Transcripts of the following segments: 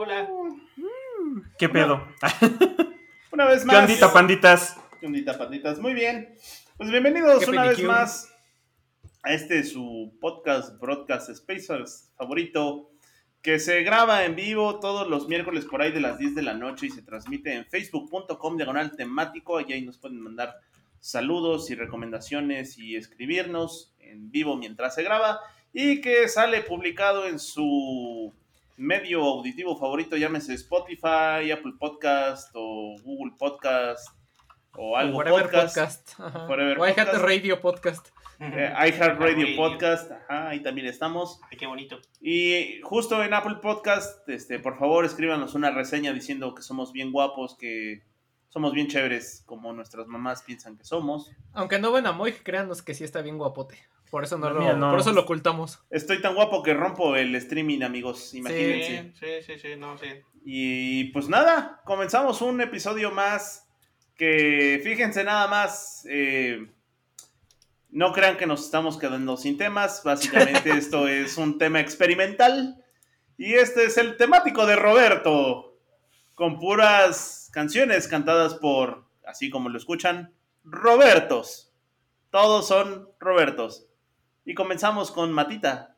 Hola. ¿Qué pedo? Una vez ¿Qué más. ondita, panditas? ¿Qué ondita, panditas? Muy bien. Pues bienvenidos ¿Qué una vez más a este su podcast, broadcast Spacers favorito, que se graba en vivo todos los miércoles por ahí de las 10 de la noche y se transmite en facebook.com diagonal temático. Y ahí nos pueden mandar saludos y recomendaciones y escribirnos en vivo mientras se graba. Y que sale publicado en su medio auditivo favorito, llámese Spotify, Apple Podcast o Google Podcast o algo Whatever podcast. podcast. Whatever o iHeart podcast. Radio Podcast. Eh, iHeartRadio Radio. Podcast, ajá, ahí también estamos. Ay, qué bonito. Y justo en Apple Podcast, este, por favor, escríbanos una reseña diciendo que somos bien guapos, que somos bien chéveres, como nuestras mamás piensan que somos. Aunque no ven a Moy, créanos que sí está bien guapote. Por eso no, No, lo, mira, no. por eso lo ocultamos. Estoy tan guapo que rompo el streaming, amigos, imagínense. Sí, sí, sí, sí, no, sí. Y pues nada, comenzamos un episodio más que fíjense nada más, eh, no crean que nos estamos quedando sin temas, básicamente esto es un tema experimental y este es el temático de Roberto, con puras canciones cantadas por, así como lo escuchan, Robertos. Todos son Robertos. Y comenzamos con Matita.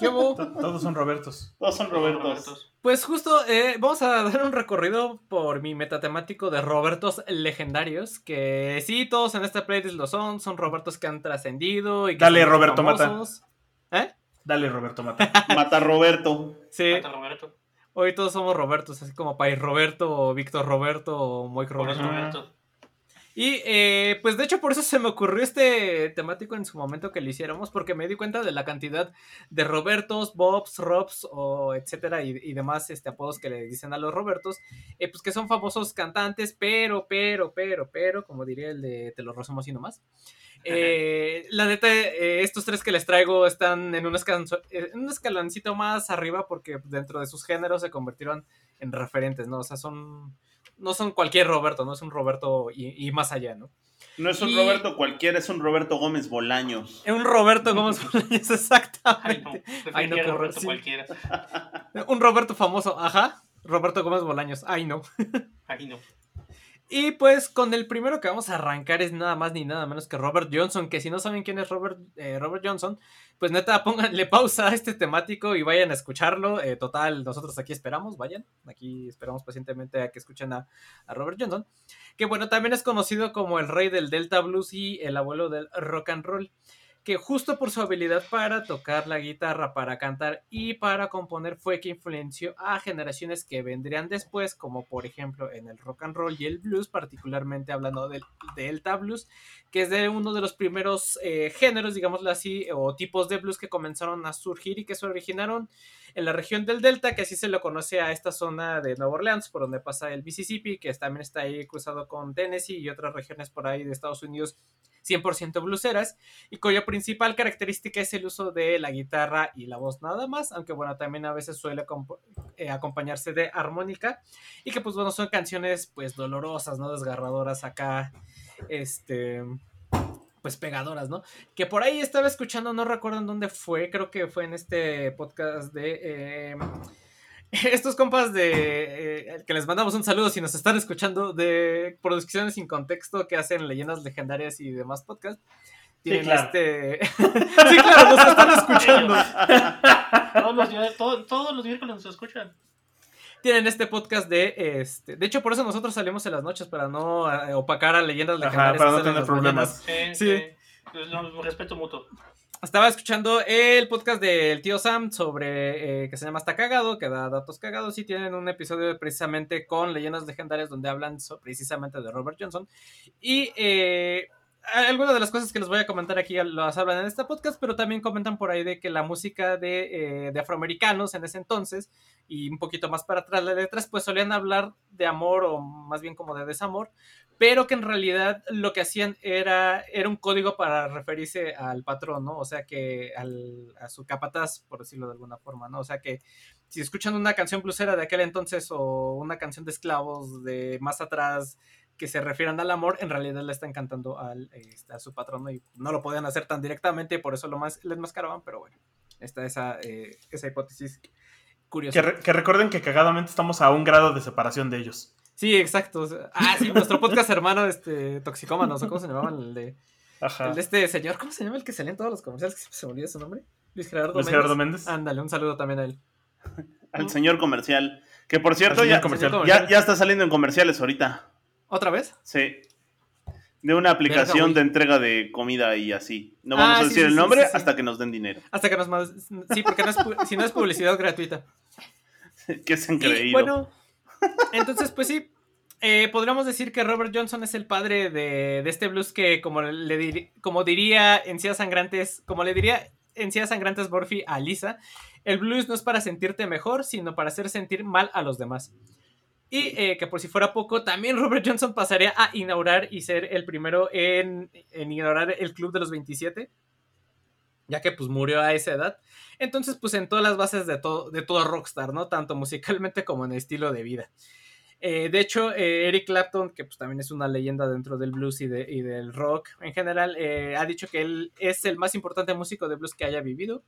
¿Qué Todos son Robertos. Todos son Robertos. Pues justo eh, vamos a dar un recorrido por mi metatemático de Robertos legendarios, que sí, todos en esta playlist lo son, son Robertos que han trascendido y que Dale, Roberto, mata. famosos. ¿Eh? Dale, Roberto Mata. Mata Roberto. Sí, Mata Roberto. hoy todos somos Robertos, así como País Roberto, o Víctor Roberto, o Moik. Roberto. Y eh, pues de hecho por eso se me ocurrió este temático en su momento que lo hiciéramos, porque me di cuenta de la cantidad de Robertos, Bobs, Robs, o etcétera, y, demás este, apodos que le dicen a los Robertos, eh, pues que son famosos cantantes, pero, pero, pero, pero, como diría el de Te lo resumo así nomás. Eh, la neta, eh, estos tres que les traigo están en un, en un escaloncito más arriba porque dentro de sus géneros se convirtieron en referentes, ¿no? O sea, son no son cualquier Roberto, no es un Roberto y, y más allá, ¿no? No es un Y- Roberto cualquiera, es un Roberto Gómez Bolaños. Es un Roberto Gómez Bolaños, Ay, no. exactamente. Ay, no, qué horror, Roberto sí. cualquiera. Un Roberto famoso, ajá. Roberto Gómez Bolaños, ay no. Ay, no. Y pues con el primero que vamos a arrancar es nada más ni nada menos que Robert Johnson, que si no saben quién es Robert, eh, Robert Johnson, pues neta pónganle pausa a este temático y vayan a escucharlo. Eh, total, nosotros aquí esperamos, vayan, aquí esperamos pacientemente a que escuchen a, a Robert Johnson, que bueno, también es conocido como el rey del Delta Blues y el abuelo del rock and roll. Que justo por su habilidad para tocar la guitarra, para cantar y para componer fue que influenció a generaciones que vendrían después, como por ejemplo en el rock and roll y el blues, particularmente hablando del Delta Blues, que es de uno de los primeros eh, géneros, digámoslo así, o tipos de blues que comenzaron a surgir y que se originaron en la región del Delta, que así se lo conoce a esta zona de Nueva Orleans, por donde pasa el Mississippi, que también está ahí cruzado con Tennessee y otras regiones por ahí de Estados Unidos 100% bluseras, y cuya principal característica es el uso de la guitarra y la voz nada más, aunque bueno, también a veces suele eh, acompañarse de armónica, y que pues bueno, son canciones pues dolorosas, ¿no? Desgarradoras acá, este pues pegadoras, ¿no? Que por ahí estaba escuchando, no recuerdo en dónde fue, creo que fue en este podcast de eh, estos compas de eh, que les mandamos un saludo si nos están escuchando de producciones sin contexto que hacen leyendas legendarias y demás podcasts. Tienen claro. este. sí, claro, nos están escuchando. Todos los, días- todo- todos los miércoles nos escuchan. Tienen este podcast de este. De hecho, por eso nosotros salimos en las noches para no eh, opacar a leyendas Ajá, legendarias. para no tener problemas. mañanas. Sí, Sí. sí. Pues, no, respeto mutuo. Estaba escuchando el podcast del tío Sam sobre eh, que se llama Está Cagado, que da datos cagados y tienen un episodio precisamente con leyendas legendarias donde hablan so- precisamente de Robert Johnson. Y eh, algunas de las cosas que les voy a comentar aquí las hablan en este podcast, pero también comentan por ahí de que la música de, eh, afroamericanos en ese entonces y un poquito más para atrás las letras, pues solían hablar de amor o más bien como de desamor, pero que en realidad lo que hacían era, era un código para referirse al patrón, ¿no? O sea que al, a su capataz, por decirlo de alguna forma, ¿no? O sea que si escuchan una canción blusera de aquel entonces o una canción de esclavos de más atrás, que se refieran al amor, en realidad le están cantando al, este, a su patrono y no lo podían hacer tan directamente, por eso lo más les mascaraban, pero bueno, está esa, eh, esa hipótesis curiosa. Que, recuerden que cagadamente estamos a un grado de separación de ellos. Sí, exacto. Ah, sí, nuestro podcast hermano, este, Toxicómanos, ¿cómo se llamaban? El de, El de este señor, ¿cómo se llama el que sale en todos los comerciales? Que se me olvidó su nombre. Luis Gerardo Luis Gerardo Méndez. Ándale, un saludo también a él. Al señor comercial. Que por cierto, ya, ya, ya está saliendo en comerciales ahorita. ¿Otra vez? Sí. De una aplicación de entrega de comida y así. No vamos Ah, a decir sí, el nombre sí, sí. hasta que nos den dinero. Hasta que nos más. Sí, porque no es si no es publicidad gratuita. que es Y increíble. bueno, entonces, pues sí. eh, podríamos decir que Robert Johnson es el padre de, de este blues que, como le diri- como diría Encías Sangrantes, como le diría Encías Sangrantes Murphy a Lisa, el blues no es para sentirte mejor, sino para hacer sentir mal a los demás. Y eh, que por si fuera poco, también Robert Johnson pasaría a inaugurar y ser el primero en, en inaugurar el Club de los 27, ya que pues murió a esa edad. Entonces, pues en todas las bases de todo, de todo rockstar, ¿no? Tanto musicalmente como en estilo de vida. Eh, de hecho, eh, Eric Clapton, que pues también es una leyenda dentro del blues y, de, y del rock en general, ha dicho que él es el más importante músico de blues que haya vivido.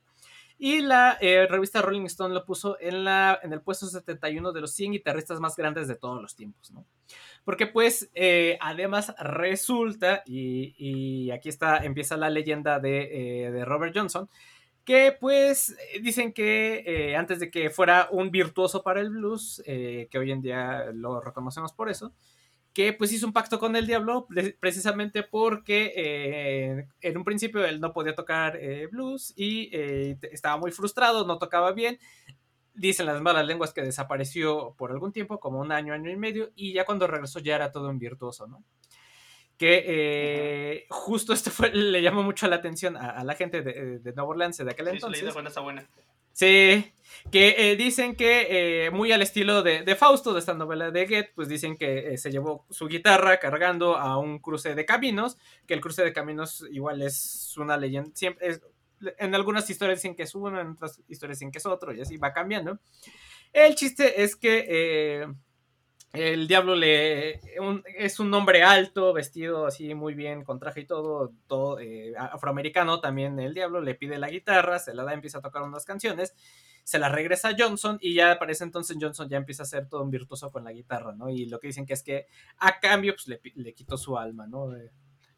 Y la eh, revista Rolling Stone lo puso en, la, en el puesto 71 de los 100 guitarristas más grandes de todos los tiempos, ¿no? Porque pues eh, además resulta, y, y, aquí está, empieza la leyenda de, eh, de Robert Johnson, que pues dicen que antes de que fuera un virtuoso para el blues, que hoy en día lo reconocemos por eso, que pues hizo un pacto con el diablo pre precisamente porque eh, en un principio él no podía tocar eh, blues y eh, estaba muy frustrado, no tocaba bien. Dicen las malas lenguas que desapareció por algún tiempo, como un año, año y medio, y ya cuando regresó ya era todo un virtuoso, ¿no? que eh, justo esto fue, le llamó mucho la atención a, a la gente de, de, Nueva Orleans de aquel Sí, entonces. leída, buena, está buena. Sí, que eh, dicen que eh, muy al estilo de, de, Fausto, de esta novela de Goethe, pues dicen que eh, se llevó su guitarra cargando a un cruce de caminos, que el cruce de caminos igual es una leyenda, siempre es, en algunas historias dicen que es uno, en otras historias dicen que es otro, y así va cambiando. El chiste es que eh, el diablo le un, es un hombre alto, vestido así muy bien, con traje y todo, todo eh, afroamericano también el diablo, le pide la guitarra, se la da, empieza a tocar unas canciones, se la regresa a Johnson y ya para ese entonces Johnson ya empieza a ser todo un virtuoso con la guitarra, ¿no? Y lo que dicen que es que a cambio pues le, le quitó su alma, ¿no?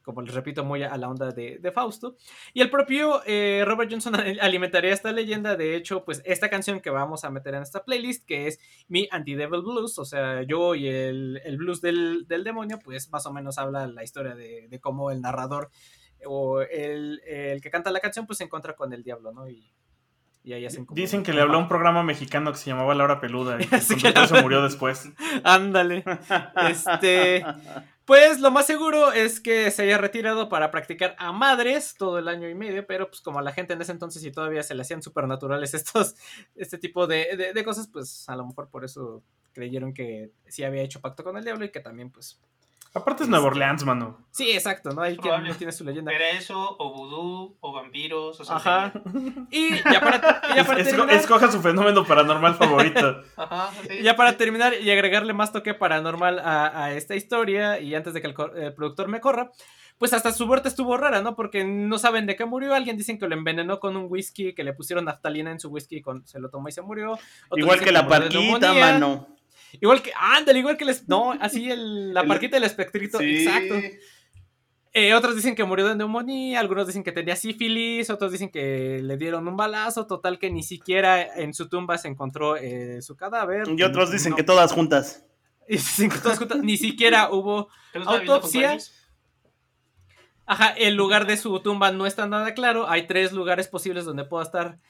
Como les repito, muy a la onda de, Fausto. Y el propio eh, Robert Johnson alimentaría esta leyenda. De hecho, pues esta canción que vamos a meter en esta playlist, que es Mi Anti-Devil Blues, o sea, yo y el, el blues del, del, demonio, pues más o menos habla la historia de, de cómo el narrador o el, el, que canta la canción, pues se encuentra con el diablo, ¿no? Y, y ahí hacen como... Dicen que le habló a un programa mexicano que se llamaba La Hora Peluda y que que se murió después. Ándale. Este. Pues lo más seguro es que se haya retirado para practicar a madres todo el año y medio, pero pues como a la gente en ese entonces y todavía se le hacían supernaturales estos, este tipo de, de, de, cosas, pues a lo mejor por eso creyeron que sí había hecho pacto con el diablo y que también pues... Aparte es Nueva Orleans, mano. Sí, exacto, ¿no? Ahí que no tiene su leyenda. Era eso, o vudú, o vampiros, o sea, Ajá. Y ya para, ya para es, terminar... Escoja su fenómeno paranormal favorito. Ajá, sí. Ya para terminar y agregarle más toque paranormal a, a esta historia, y antes de que el, el, productor me corra, pues hasta su muerte estuvo rara, ¿no? Porque no saben de qué murió. Alguien dicen que lo envenenó con un whisky, que le pusieron naftalina en su whisky y con, se lo tomó y se murió. Otros igual que, que la parquita, mano. Igual que, ándale, igual que les, no, así el, la parquita del espectrito, sí. exacto. Eh, otros dicen que murió de neumonía, algunos dicen que tenía sífilis, otros dicen que le dieron un balazo, total que ni siquiera en su tumba se encontró eh, su cadáver. Y otros dicen no. que todas juntas. Y dicen que todas juntas, ni siquiera hubo autopsia. Ajá, el lugar de su tumba no está nada claro. Hay tres lugares posibles donde pueda estar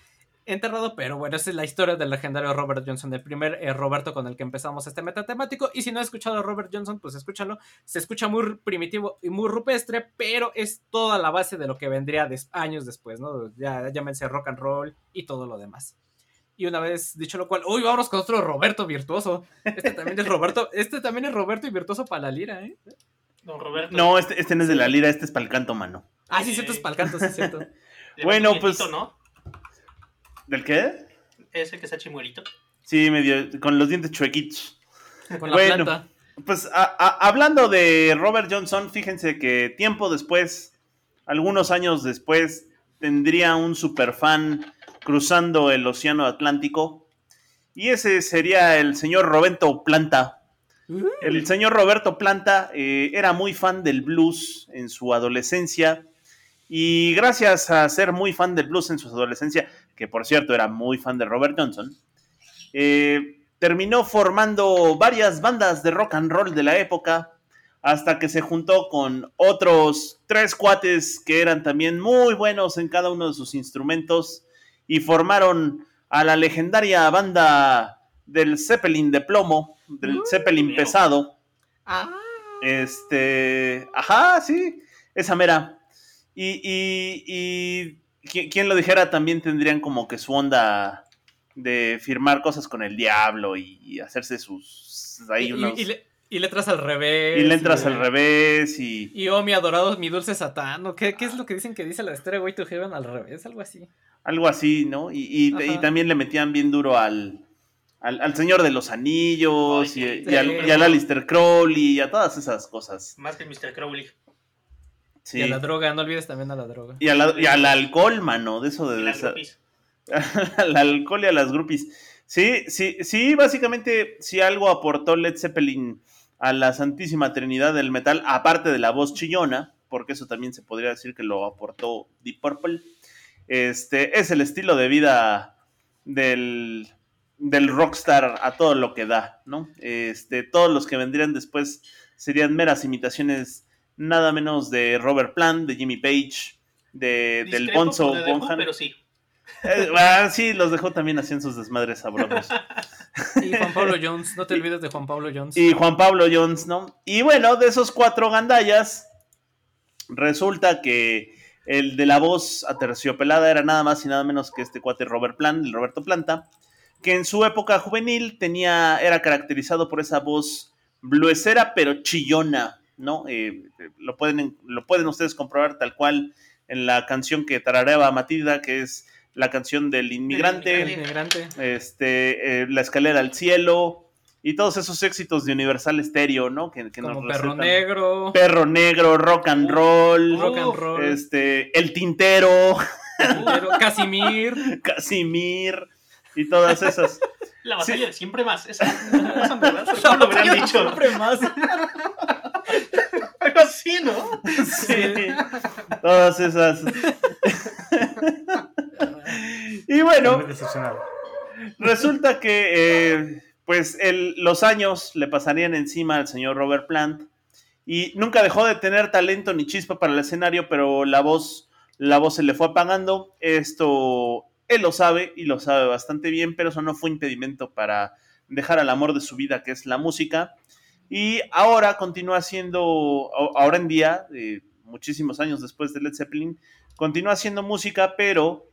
enterrado, pero bueno, esa es la historia del legendario Robert Johnson, el primer eh, Roberto con el que empezamos este metatemático. Y si no has escuchado a Robert Johnson, pues escúchalo. Se escucha muy primitivo y muy rupestre, pero es toda la base de lo que vendría des- años después, ¿no? Ya llámense rock and roll y todo lo demás. Y una vez dicho lo cual, uy, vámonos con otro Roberto virtuoso. Este también es Roberto, este también es Roberto y virtuoso para la lira, ¿eh? Don Roberto. No, este, este no es de la lira, este es para el canto, mano. Ah, sí, cierto, es para el canto, sí, es cierto. Bueno, pues- ¿no? ¿Del qué? Ese que está chimuelito. Sí, medio, con los dientes chuequitos. Con la Bueno. planta. Pues a- a- hablando de Robert Johnson, fíjense que tiempo después, algunos años después, tendría un superfan cruzando el océano Atlántico. Y ese sería el señor Roberto Planta. El señor Roberto Planta eh, era muy fan del blues en su adolescencia. Y gracias a ser muy fan del blues en su adolescencia, que por cierto era muy fan de Robert Johnson, eh, terminó formando varias bandas de rock and roll de la época, hasta que se juntó con otros tres cuates que eran también muy buenos en cada uno de sus instrumentos y formaron a la legendaria banda del Zeppelin de plomo, del Zeppelin Meo. pesado. Ah. Este, ajá, sí, esa mera. Y, y, y qui- quien lo dijera también tendrían como que su onda de firmar cosas con el diablo y, y hacerse sus ahí Y, unos- y le- y letras al revés. y le entras y- al revés y Y oh, mi adorado, mi dulce satán. ¿o ¿Qué, ¿Qué es lo que dicen que dice la historia Way to Heaven al revés? Algo así. algo así, ¿no? Y, y- también le metían bien duro al, al, al Señor de los Anillos Ay, y, al, y al Alistair Crowley y a todas esas cosas. Más que Mr. Crowley. Sí. Y a la droga, no olvides también a la droga. Y, a la- y al alcohol, mano, de eso de Y las al alcohol y a las groupies. Sí, sí, sí, básicamente, si algo aportó Led Zeppelin a la Santísima Trinidad del metal, aparte de la voz chillona, porque eso también se podría decir que lo aportó Deep Purple, este, es el estilo de vida del, del rockstar a todo lo que da, ¿no? Este, todos los que vendrían después serían meras imitaciones nada menos de Robert Plant, de Jimmy Page, de, del Bonzo Who, Bonham. Pero sí. Eh, ah, sí, los dejó también haciendo sus desmadres sabrosos. Y Juan Pablo Jones, no te olvides de Juan Pablo Jones. Y Juan Pablo Jones, ¿no? Y bueno, de esos cuatro gandallas, resulta que el de la voz aterciopelada era nada más y nada menos que este cuate Robert Plant, el Roberto Planta, que en su época juvenil tenía, era caracterizado por esa voz bluesera pero chillona, ¿no? Eh, lo, pueden, lo pueden ustedes comprobar tal cual en la canción que tarareaba Matilda, que es la canción del inmigrante. El inmigrante. este, eh, La escalera al cielo y todos esos éxitos de Universal Stereo, ¿no? Que, que Como nos perro recetan. negro. Perro negro, rock and roll, rock and roll. este, El Tintero, Casimir. Casimir y todas esas. La batalla Sí. de siempre más. Esa, esa verdad, ¿cómo lo hubieran dicho? Siempre más. Así, ¿no? Sí, todas esas. y bueno. Resulta que, eh, pues, el- los años le pasarían encima al señor Robert Plant y nunca dejó de tener talento ni chispa para el escenario, pero la voz, la voz se le fue apagando. Esto él lo sabe y lo sabe bastante bien, pero eso no fue impedimento para dejar al amor de su vida, que es la música. Y ahora continúa siendo, ahora en día, eh, muchísimos años después de Led Zeppelin, continúa haciendo música, pero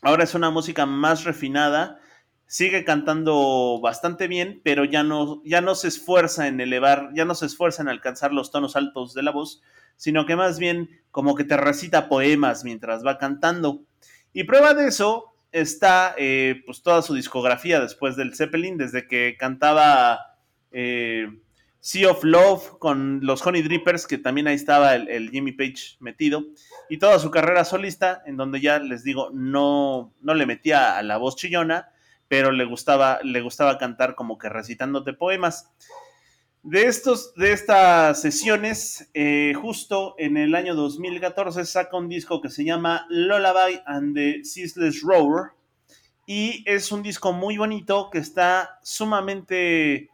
ahora es una música más refinada sigue cantando bastante bien, pero ya no, ya no se esfuerza en elevar, ya no se esfuerza en alcanzar los tonos altos de la voz, sino que más bien como que te recita poemas mientras va cantando. Y prueba de eso está eh, pues toda su discografía después del Zeppelin, desde que cantaba eh, Sea of Love con los Honey Drippers, que también ahí estaba el, Jimmy Page metido, y toda su carrera solista, en donde ya les digo, no, no le metía a la voz chillona, pero le gustaba, le gustaba cantar como que recitándote poemas. De, estos, de estas sesiones, eh, justo en el año 2014 saca un disco que se llama Lullaby and the Ceaseless Roar. Y es un disco muy bonito que está sumamente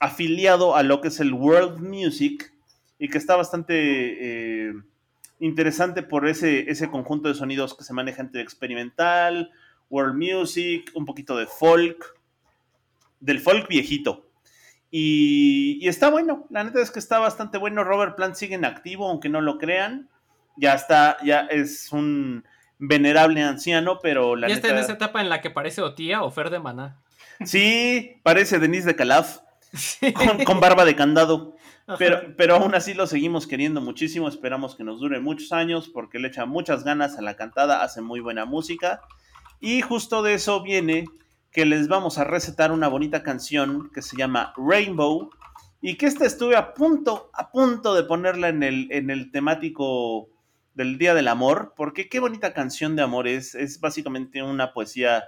afiliado a lo que es el world music y que está bastante eh, interesante por ese, ese conjunto de sonidos que se maneja entre experimental, world music, un poquito de folk, del folk viejito. Y, y está bueno, la neta es que está bastante bueno. Robert Plant sigue en activo, aunque no lo crean. Ya está, ya es un venerable anciano, pero la ya neta... está en esa etapa en la que parece o tía o Fer de Maná. Sí, parece Denise de Calaf, Sí. con, con barba de candado. Pero, pero aún así lo seguimos queriendo muchísimo. Esperamos que nos dure muchos años porque le echa muchas ganas a la cantada, hace muy buena música. Y justo de eso viene que les vamos a recetar una bonita canción que se llama Rainbow. Y que esta estuve a punto, a punto de ponerla en el, en el temático del Día del Amor. Porque qué bonita canción de amor es. Es básicamente una poesía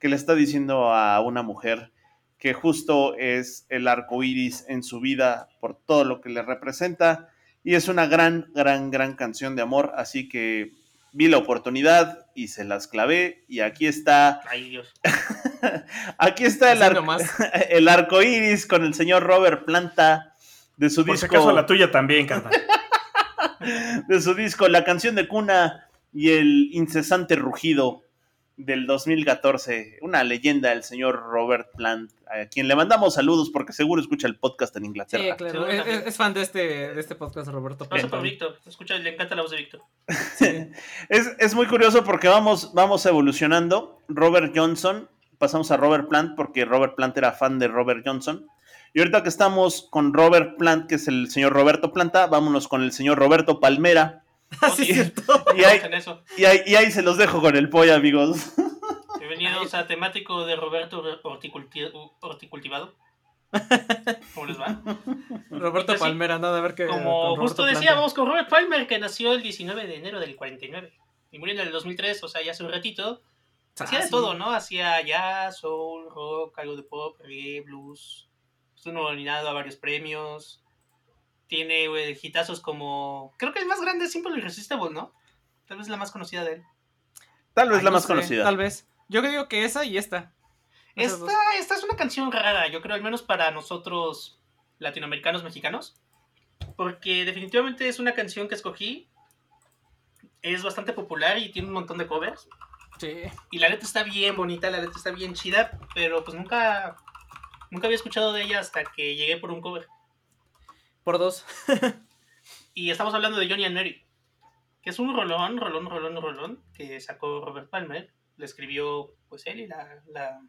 que le está diciendo a una mujer que justo es el arco iris en su vida por todo lo que le representa. Y es una gran, gran, gran canción de amor. Así que vi la oportunidad y se las clavé. Y aquí está, Ay, Dios. aquí está el, arco, nomás. el arco iris con el señor Robert Planta de su Por si disco. acaso la tuya también, canta. de su disco, la canción de cuna y el incesante rugido del 2014. Una leyenda, el señor Robert Plant, a quien le mandamos saludos porque seguro escucha el podcast en Sí, Inglaterra. claro. Seguro Es, también. es- es fan de este, de este podcast, Roberto. Pasa por. Víctor. Escucha, le encanta la voz de Víctor. Es, es muy curioso porque vamos, vamos evolucionando. Robert Johnson, pasamos a Robert Plant porque Robert Plant era fan de Robert Johnson. Y ahorita que estamos con Robert Plant, que es el señor Roberto Planta, vámonos con el señor Roberto Palmera. Ah, sí, Y- cierto. Y ahí, y ahí- y ahí se los dejo con el pollo, amigos. Bienvenidos a temático de Roberto Horticulti- Horticultivado. ¿Cómo les va? Roberto Palmera, nada a ver que. Como justo Planta. decíamos con Robert Palmer, que nació el 19 de enero del 49 y murió en el 2003, o sea, ya hace un ratito. Hacía Ah, de sí. todo, ¿no? Hacía jazz, soul, rock, algo de pop, reggae, blues. Estuvo nominado a varios premios. Tiene güey, hitazos como. Creo que el más grande es Simple Irresistible, ¿no? Tal vez la más conocida de él. Tal vez Ay, la no más sé, conocida. Tal vez. Yo digo que esa y esta. Esta, esta es una canción rara, yo creo, al menos para nosotros latinoamericanos mexicanos. Porque definitivamente es una canción que escogí. Es bastante popular y tiene un montón de covers. Sí. Y la letra está bien bonita, la letra está bien chida, pero pues nunca, nunca había escuchado de ella hasta que llegué por un cover. Por dos. Y estamos hablando de Johnny and Mary, que es un rolón, rolón, rolón, rolón, que sacó Robert Palmer. Le escribió pues él y la, la,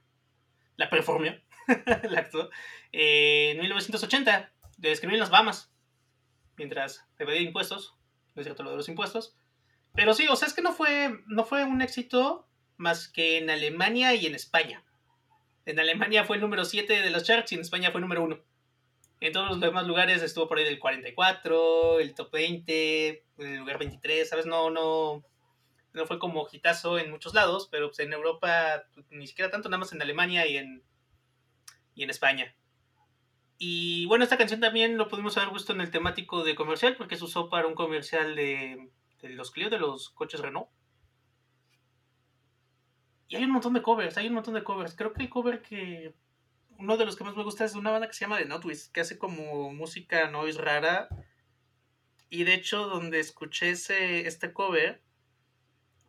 la performió, la actuó, eh, en 1980. Le escribió en las Bahamas, mientras evadía impuestos, no es cierto lo de los impuestos. Pero sí, o sea, es que no fue, no fue un éxito más que en Alemania y en España. En Alemania fue el número 7 de los charts y en España fue el número 1. En todos los demás lugares estuvo por ahí del 44, el top 20, el lugar 23, ¿sabes? No, no, no fue como hitazo en muchos lados, pero pues en Europa ni siquiera tanto, nada más en Alemania y en, y en España. Y bueno, esta canción también lo pudimos haber visto en el temático de comercial, porque se usó para un comercial de, de los Clio, de los coches Renault. Y hay un montón de covers, hay un montón de covers. Creo que el cover que uno de los que más me gusta es una banda que se llama The Notwist, que hace como música noise rara. Y de hecho, donde escuché ese, este cover,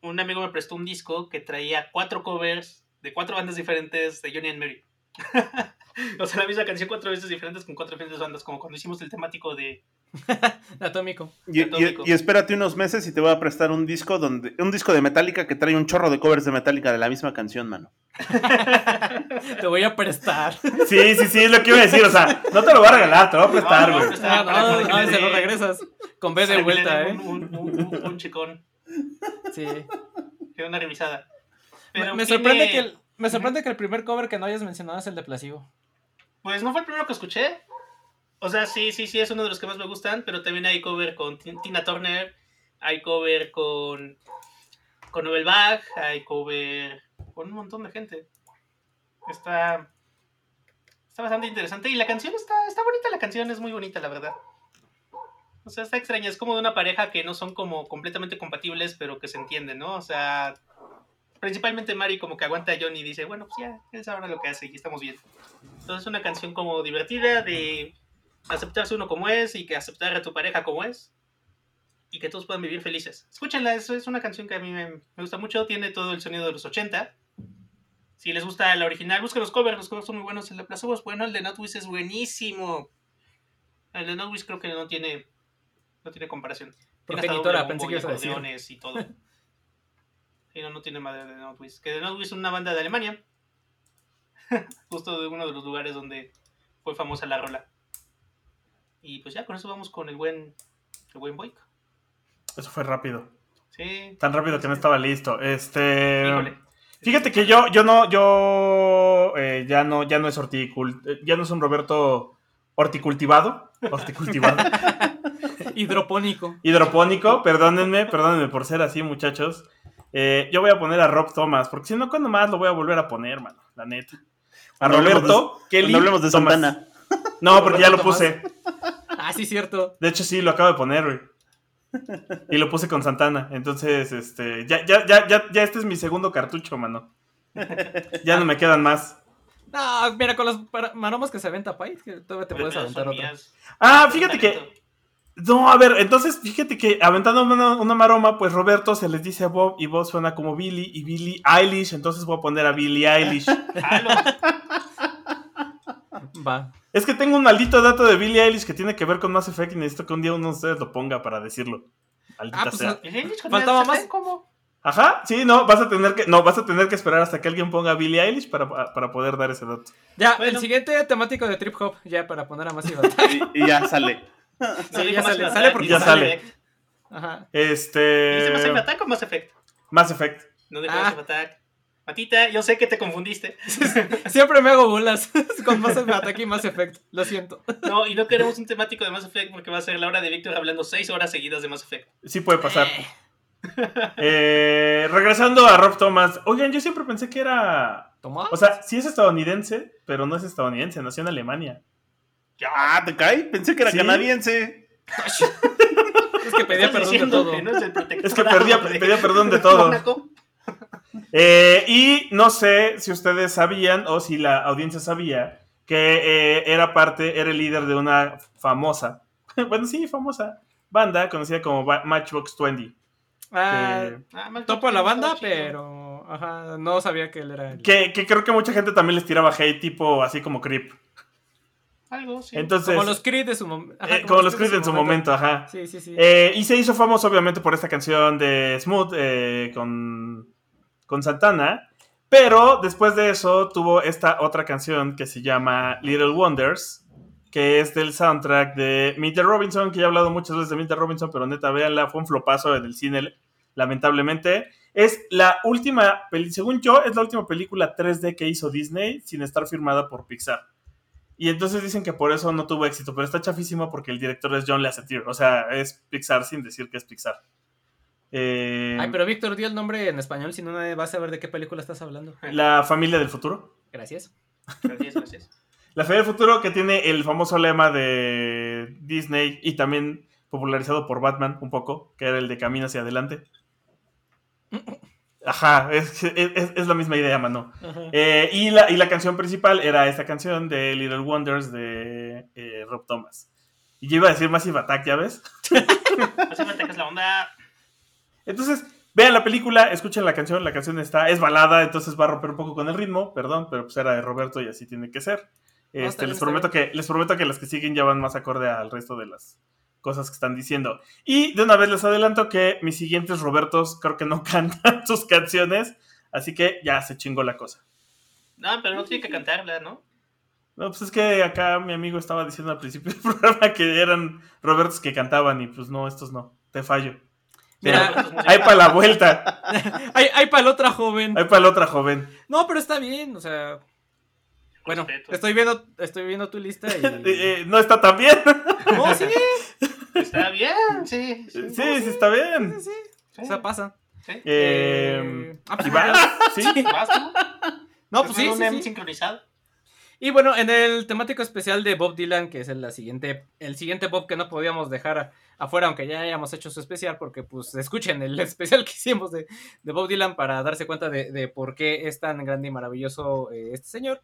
un amigo me prestó un disco que traía cuatro covers de cuatro bandas diferentes de Johnny and Mary. o sea, la misma canción cuatro veces diferentes con cuatro diferentes bandas, como cuando hicimos el temático de... Atómico. Y, Atómico. y espérate unos meses y te voy a prestar un disco donde un disco de Metallica que trae un chorro de covers de Metallica de la misma canción, mano. Te voy a prestar. Sí, sí, sí, es lo que iba a decir. O sea, no te lo voy a regalar, te lo voy a prestar, No, no, güey. no, no, le se lo regresas. Con B de vuelta, ¿eh? Un, un, un, un chicón, Sí. que una revisada. Me, Pero me tiene- sorprende que el, me sorprende que el primer cover que no hayas mencionado es el de Placebo. Pues no fue el primero que escuché. O sea, sí, sí, sí, es uno de los que más me gustan, pero también hay cover con Ti- Tina Turner, hay cover con, con Noel Bach, hay cover con un montón de gente. Está, está bastante interesante y la canción está, está bonita, la canción es muy bonita, la verdad. O sea, está extraña, es como de una pareja que no son como completamente compatibles, pero que se entienden, ¿no? O sea, principalmente Mari como que aguanta a Johnny y dice, bueno, pues ya, él sabrá lo que hace y estamos bien. Entonces es una canción como divertida de aceptarse uno como es y que aceptar a tu pareja como es y que todos puedan vivir felices. Escúchenla, es, es una canción que a mí me, me gusta mucho, tiene todo el sonido de los 80, Si les gusta la original, busquen los covers, los covers son muy buenos. El de Placebo es bueno, el de Notwish es buenísimo. El de Notwish creo que no tiene, no tiene comparación. Progenitora, pensé que y ibas a decir. acordeones y todo. Sí, no, no tiene madre de Notwish. Que de Notwish es una banda de Alemania. Justo de uno de los lugares donde fue famosa la rola. Y pues ya con eso vamos con el buen, el buen Boyk. Eso fue rápido. Sí. Tan rápido que no estaba listo. Este. Híjole. Fíjate que yo, yo no, yo eh, ya no, ya no es horticul, eh, ya no es un Roberto horticultivado, horticultivado, Hidropónico. hidropónico, perdónenme, perdónenme por ser así, muchachos. Eh, yo voy a poner a Rob Thomas, porque si no, cuando más lo voy a volver a poner, mano, la neta. A Cuando hablemos Roberto, de- Kelly, Cuando hablemos de Thomas. No, porque ya lo puse. Ah, sí, cierto. De hecho, sí, lo acabo de poner, güey. Y lo puse con Santana. Entonces, este, ya, ya, ya, ya, ya este es mi segundo cartucho, mano. Ya no me quedan más. No, mira, con los maromas que se aventa Pais, que todavía te puedes aventar otro. Ah, fíjate que. No, a ver, entonces fíjate que aventando una, una maroma, pues Roberto se les dice a Bob y Bob suena como Billy y Billy Eilish, entonces voy a poner a Billy Eilish. Va. es que tengo un maldito dato de Billy Eilish que tiene que ver con Mass Effect y necesito que un día uno de ustedes lo ponga para decirlo. Maldita Ah, pues, sea. ¿El English con Faltaba el más. ¿Cómo? Ajá, sí, no, vas a tener que, no, vas a tener que esperar hasta que alguien ponga Billy Eilish para, para poder dar ese dato. Ya, Bueno. el siguiente temático de Trip Hop, ya para poner a Massive Y, y ya sale. Sí, ya sale, sale porque ya sale. Effect. Ajá. Este. ¿Dice Mass Effect Attack o Mass Effect? Mass Effect. No dijo Ah. Mass Effect Attack. Matita, yo sé que te confundiste. Siempre me hago bolas con Massive Attack y Mass Effect. Lo siento. No, y no queremos un temático de Mass Effect porque va a ser la hora de Víctor hablando seis horas seguidas de Mass Effect. Sí puede pasar. Eh, regresando a Rob Thomas. Oigan, yo siempre pensé que era. ¿Tomás? O sea, sí es estadounidense, pero no es estadounidense, nació en Alemania. Ah, ¿te cae? Pensé que era ¿Sí? canadiense. es que pedía ¿Estás perdón de todo. que no es el protectorado Es que perdía- pedía perdón de todo. Eh, y no sé si ustedes sabían o si la audiencia sabía que eh, era parte, era el líder de una famosa, bueno, sí, famosa banda conocida como Matchbox 20. Ah, que- Ah, topo a la banda, pero ajá, no sabía que él era el... Que, que creo que mucha gente también les tiraba hate, tipo así como Creep. Algo, sí. Entonces, Como los Creed de su momento. eh, como los Creed en su momento, ajá. Sí, sí, sí. Eh, y se hizo famoso, obviamente, por esta canción de Smooth eh, con, con Santana. Pero después de eso tuvo esta otra canción que se llama Little Wonders, que es del soundtrack de Meet Robinson, que ya he hablado muchas veces de Meet Robinson, pero neta, véanla, fue un flopazo en el cine, lamentablemente. Es la última, según yo, es la última película 3D que hizo Disney sin estar firmada por Pixar. Y entonces dicen que por eso no tuvo éxito, pero está chafísimo porque el director es John Lasseter. O sea, es Pixar sin decir que es Pixar. Eh, Ay, pero Víctor, di el nombre en español, si no nadie va a saber de qué película estás hablando. La familia del futuro. Gracias. Gracias, gracias. La familia del futuro que tiene el famoso lema de Disney y también popularizado por Batman un poco, que era el de camino hacia adelante. Ajá, es, es- es la misma idea, mano. Eh, y, la, y la canción principal era esta canción de Little Wonders de eh, Rob Thomas. Y yo iba a decir Massive Attack, ¿ya ves? Mass Effect Attack es la onda. Entonces, vean la película, escuchen la canción, la canción está, es balada, entonces va a romper un poco con el ritmo, perdón, pero pues era de Roberto y así tiene que ser. Este, les, prometo que, les prometo que las que siguen ya van más acorde al resto de las cosas que están diciendo. Y de una vez les adelanto que mis siguientes Robertos creo que no cantan sus canciones, así que ya se chingó la cosa. No, pero no tiene que cantarla, ¿no? No, pues es que acá mi amigo estaba diciendo al principio del programa que eran Robertos que cantaban y pues no, estos no, te fallo. Mira, Hay para la vuelta, hay, hay para la otra joven. hay para la otra joven. No, pero está bien, o sea. Bueno, Respeto. estoy viendo, estoy viendo tu lista y. Eh, eh, no está tan bien. No, sí, Está bien, sí. Sí, Sí. sí, está bien. sí, sí. O sea, pasa. sí. Eh, Eh, ah, pues, ¿Y vas? Sí. ¿Vas tú? No, pues sí, un sí, M sí. sincronizado. Y bueno, en el temático especial de Bob Dylan, que es el, la siguiente, el siguiente Bob que no podíamos dejar afuera, aunque ya hayamos hecho su especial, porque pues escuchen el especial que hicimos de, Bob Dylan para darse cuenta de, por qué es tan grande y maravilloso eh, este señor.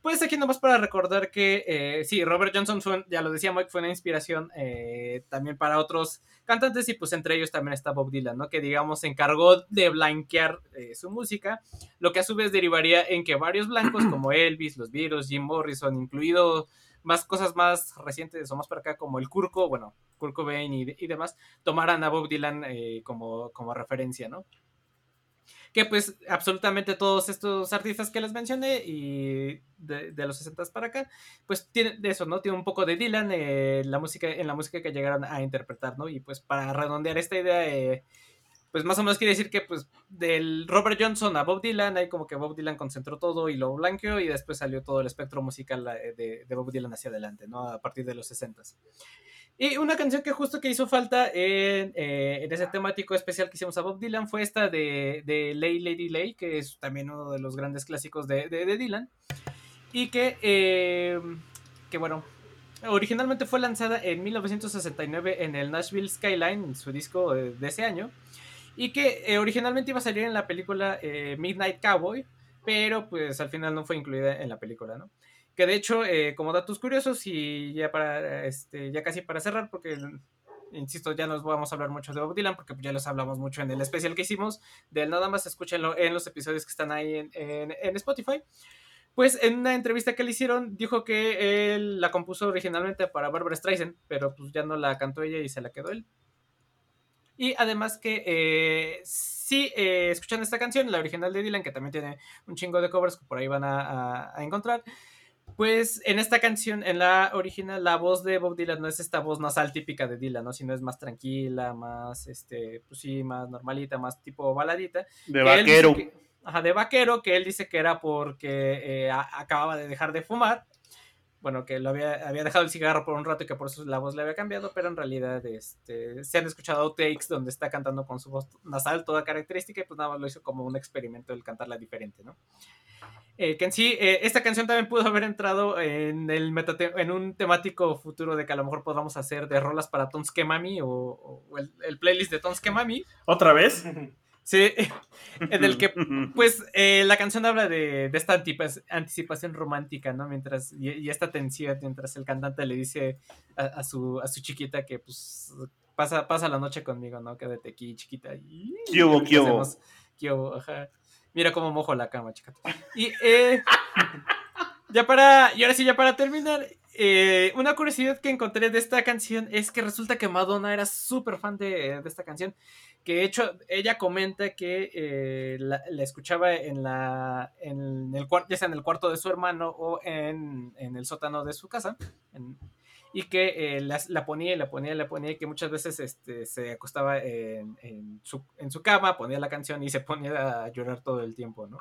Pues aquí nomás para recordar que eh, sí, Robert Johnson ya lo decía Mike, fue una inspiración eh, también para otros cantantes y pues entre ellos también está Bob Dylan, ¿no? Que digamos se encargó de blanquear su música, lo que a su vez derivaría en que varios blancos como Elvis, los Beatles, Jim Morrison, incluido más cosas más recientes o más para acá como el Curco, bueno, Kurt Cobain y, y demás, tomaran a Bob Dylan como, como referencia, ¿no? que pues absolutamente todos estos artistas que les mencioné y de, los 60 para acá, pues tiene de eso, ¿no? Tiene un poco de Dylan eh, la música, en la música que llegaron a interpretar, ¿no? Y pues para redondear esta idea, eh, pues más o menos quiere decir que pues del Robert Johnson a Bob Dylan, ahí como que Bob Dylan concentró todo y lo blanqueó y después salió todo el espectro musical eh, de, Bob Dylan hacia adelante, ¿no? A partir de los 60s. Y una canción que justo que hizo falta en, eh, en, ese temático especial que hicimos a Bob Dylan fue esta de, de Lay Lady Lay, que es también uno de los grandes clásicos de, de, Dylan. Y que, eh, que, bueno, originalmente fue lanzada en 1969 en el Nashville Skyline, su disco de ese año. Y que eh, originalmente iba a salir en la película Midnight Cowboy, pero pues al final no fue incluida en la película, ¿no? Que de hecho, eh, como datos curiosos, y ya para este, ya casi para cerrar, porque insisto, ya nos vamos a hablar mucho de Bob Dylan, porque ya los hablamos mucho en el especial que hicimos. De él nada más escúchenlo en los episodios que están ahí en, en, Spotify. Pues en una entrevista que le hicieron, dijo que él la compuso originalmente para Barbara Streisand, pero pues ya no la cantó ella y se la quedó él. Y además que eh, sí eh, escuchan esta canción, la original de Dylan, que también tiene un chingo de covers que por ahí van a, a encontrar. Pues en esta canción, en la original, la voz de Bob Dylan no es esta voz nasal típica de Dylan, ¿no? Sino es más tranquila, más, este, pues sí, más normalita, más tipo baladita. De vaquero. ajá, de vaquero, que él dice que era porque eh, acababa de dejar de fumar. Bueno, que lo había, había dejado el cigarro por un rato y que por eso la voz le había cambiado, pero en realidad este, se han escuchado takes donde está cantando con su voz nasal toda característica y pues nada más lo hizo como un experimento el cantarla diferente, ¿no? Eh, que en sí, eh, esta canción también pudo haber entrado en, el en un temático futuro de que a lo mejor podamos hacer de rolas para Tonske Mami o, el, playlist de Tonske Mami. ¿Otra vez? Sí, en el que, pues, eh, la canción habla de, esta anticipación romántica, ¿no? Mientras, y, esta tensión, mientras el cantante le dice a, su, a su chiquita que, pues, pasa, pasa la noche conmigo, ¿no? Quédate aquí, chiquita. Y, ¿Qué hubo, qué hubo? ¿Qué hubo? Ajá. Mira cómo mojo la cama, chica. Y eh, ya para, y ahora sí, ya para terminar, eh, una curiosidad que encontré de esta canción es que resulta que Madonna era súper fan de, esta canción. Que hecho, ella comenta que eh, la, escuchaba en la en el ya sea en el cuarto de su hermano o en, en el sótano de su casa. Y que eh, la, ponía y la ponía y la ponía y que muchas veces este, se acostaba en, en, su, cama, ponía la canción y se ponía a llorar todo el tiempo, ¿no?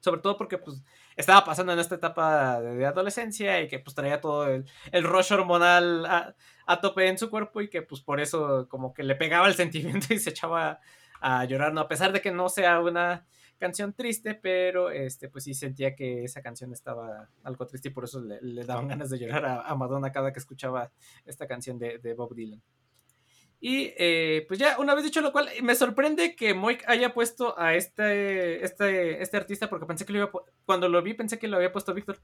Sobre todo porque pues estaba pasando en esta etapa de, adolescencia y que pues traía todo el, el rush hormonal a, a, tope en su cuerpo y que pues por eso como que le pegaba el sentimiento y se echaba a llorar, ¿no? A pesar de que no sea una canción triste, pero este, pues sí sentía que esa canción estaba algo triste y por eso le, daban ganas de llorar a, Madonna cada que escuchaba esta canción de, Bob Dylan. Y eh, pues ya, una vez dicho lo cual, me sorprende que Moik haya puesto a este, este, este artista porque pensé que lo iba cuando lo vi pensé que lo había puesto Víctor.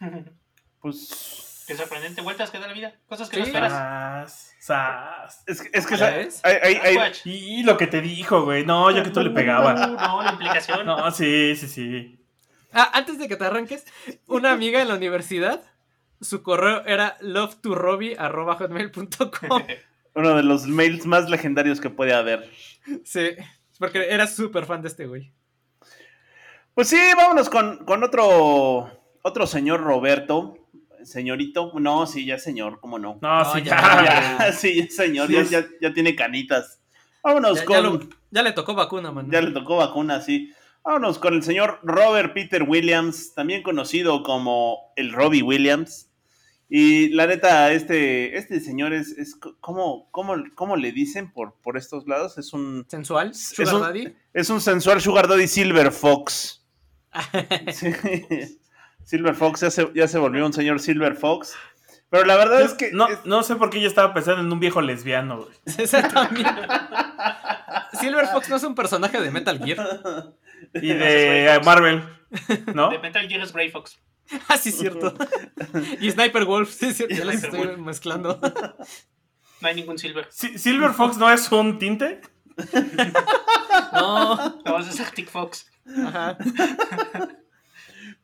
Pues Qué sorprendente, vueltas que da la vida, cosas que no esperas. Es, es que ¿sabes? Y lo que te dijo, güey. No, yo que tú le pegaba. No, la implicación. No, sí, sí, sí. Ah, antes de que te arranques, una amiga en la universidad, su correo era hotmail.com Uno de los mails más legendarios que puede haber. Sí, porque era súper fan de este güey. Pues sí, vámonos con, con otro, otro señor Roberto señorito, no, sí, ya señor, ¿cómo no? No, sí, ya, ya, sí, señor, ya, ya, tiene canitas. Vámonos con. Ya, le tocó vacuna, man. Ya le tocó vacuna, sí. Vámonos con el señor Robert Peter Williams, también conocido como el Robbie Williams. Y la neta, este, este señor es, es ¿cómo, cómo, le dicen por, por estos lados? Es un... ¿Sensual? ¿Sugar es un, Daddy? Es un sensual Sugar Daddy Silver Fox. sí. Silver Fox ya se, ya se volvió un señor Silver Fox. Pero la verdad es que. No, no sé por qué yo estaba pensando en un viejo lesbiano, güey. Exactamente. Silver Fox no es un personaje de Metal Gear. Y de Marvel, ¿no? De Metal Gear es Grey Fox. Ah, sí, es cierto. y Sniper Wolf, sí, es cierto. Ya las estoy Wolf. mezclando. No hay ningún Silver. Si- ¿Silver Fox no es un tinte? No. No, es Arctic Fox. Ajá.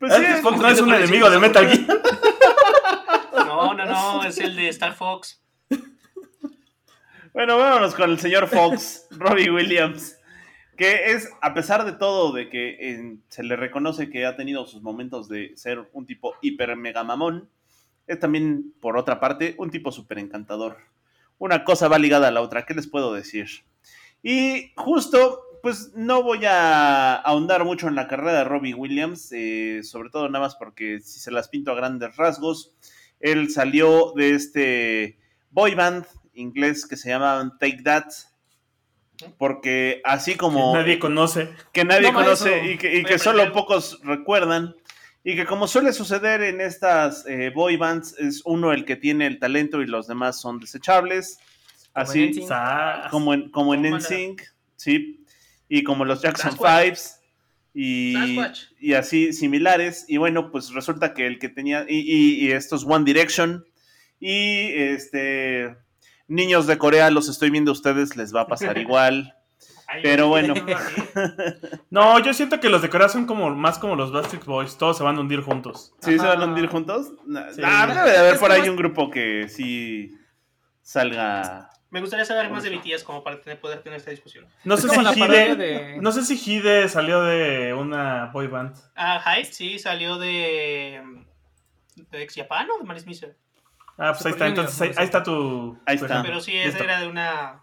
Pues Arctic Fox no es un enemigo de. Metal Gear. No, no, no, es el de Star Fox. Bueno, vámonos con el señor Fox, Robbie Williams, que es, a pesar de todo, de que se le reconoce que ha tenido sus momentos de ser un tipo hiper mega mamón, es también, por otra parte, un tipo súper encantador. Una cosa va ligada a la otra, ¿qué les puedo decir? Y justo, pues no voy a ahondar mucho en la carrera de Robbie Williams, eh, sobre todo nada más porque si se las pinto a grandes rasgos, él salió de este boy band inglés que se llama Take That, porque así como Que nadie conoce. que nadie No, conoce eso. y que, y solo aprender. pocos recuerdan. Y que como suele suceder en estas eh, boy bands, es uno el que tiene el talento y los demás son desechables. Como Así como en, como en. NSYNC, sí. Y como los Jackson Sasquatch. Fives. Y, Sasquatch. y así similares. Y bueno, pues resulta que el que tenía. Y, y- y estos One Direction. Y este. Niños de Corea, los estoy viendo a ustedes, les va a pasar igual. Pero no, bueno. no, no, no. No, yo siento que los de Corea son como más como los Backstreet Boys. Todos se van a hundir juntos. ¿Sí se van a hundir juntos? Nah, Sí. nah, debe de haber por ahí un grupo que sí salga. Me gustaría saber más de BTS como para tener, poder tener esta discusión. No sé si Hide. de. No sé si Hide salió de una boy band. Ah, Hyde, sí, salió de. de Ex Japan o de Maris Miser. Ah, pues ahí está. Junior, Entonces ahí, no ahí está tu. Ahí está. Pero sí, esa era de una.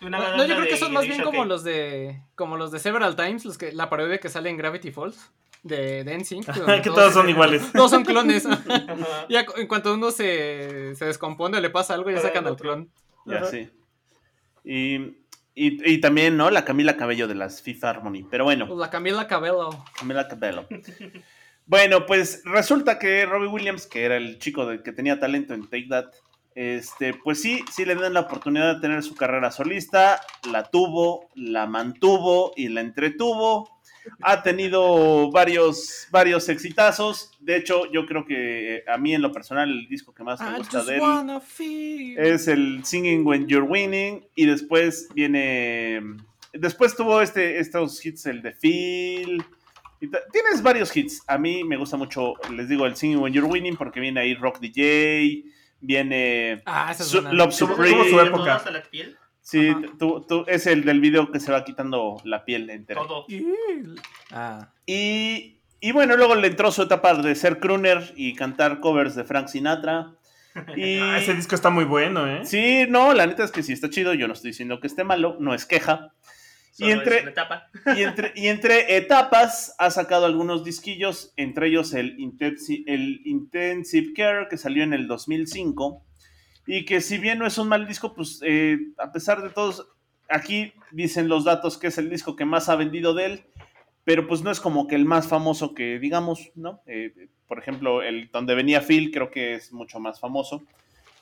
De una No, yo creo que son más bien como los de. como los de Several Times, los que la parodia que sale en Gravity Falls de, NSYNC. que todos son iguales. Todos son clones. Cu- en cuanto uno se, se descompone o le pasa algo, ya sacan el al clon. Ya Ajá. sí. Y, y, y también, ¿no? La Camila Cabello de las Fifth Harmony. Pero bueno. Pues la Camila Cabello. Camila Cabello. Bueno, pues resulta que Robbie Williams, que era el chico de, que tenía talento en Take That, este, pues sí, sí le dan la oportunidad de tener su carrera solista, la tuvo, la mantuvo y la entretuvo. Ha tenido varios, varios exitazos. De hecho, yo creo que eh, a mí en lo personal el disco que más me gusta de él es el Singing When You're Winning y después viene después tuvo este estos hits el de Phil tienes varios hits a mí me gusta mucho les digo el Singing When You're Winning porque viene ahí Rock DJ viene Ah, Su-. Love Supreme su época. hasta la piel, sí tú- tú- es el del video que se va quitando la piel entera todo. Ah. y y bueno, luego le entró su etapa de ser crooner y cantar covers de Frank Sinatra. Y Ah, ese disco está muy bueno, ¿eh? Sí, no, la neta es que sí está chido. Yo no estoy diciendo que esté malo, no es queja. Y entre- etapa. Y entre, y entre etapas ha sacado algunos disquillos, entre ellos el, Intensi- el Intensive Care que salió en el 2005. Y que si bien no es un mal disco, pues eh, a pesar de todos, aquí dicen los datos que es el disco que más ha vendido de él, pero pues no es como que el más famoso que digamos, ¿no? Eh, por ejemplo, el donde venía Phil creo que es mucho más famoso.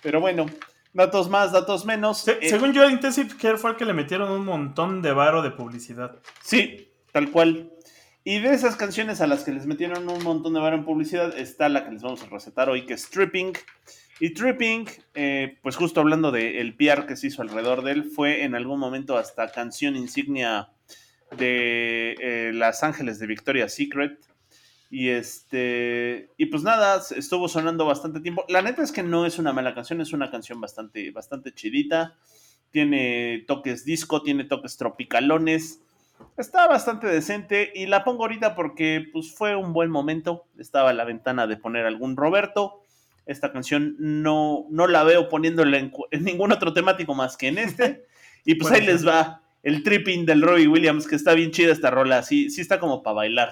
Pero bueno, datos más, datos menos. Se- Eh, según yo, Intensive Care fue el que le metieron un montón de varo de publicidad. Sí, tal cual. Y de esas canciones a las que les metieron un montón de vara en publicidad está la que les vamos a recetar hoy, que es Tripping. Y Tripping, eh, pues justo hablando del PR que se hizo alrededor de él, fue en algún momento hasta canción insignia de eh, Las Ángeles de Victoria's Secret. Y este. Y pues nada, estuvo sonando bastante tiempo. La neta es que no es una mala canción, es una canción bastante, bastante chidita. Tiene toques disco, tiene toques tropicalones. Está bastante decente. Y la pongo ahorita porque pues, fue un buen momento. Estaba a la ventana de poner algún Roberto. Esta canción no, no la veo poniéndola en, ningún otro temático más que en este. Y pues ahí les va el tripping del Robbie Williams, que está bien chida esta rola. Sí, sí está como para bailar.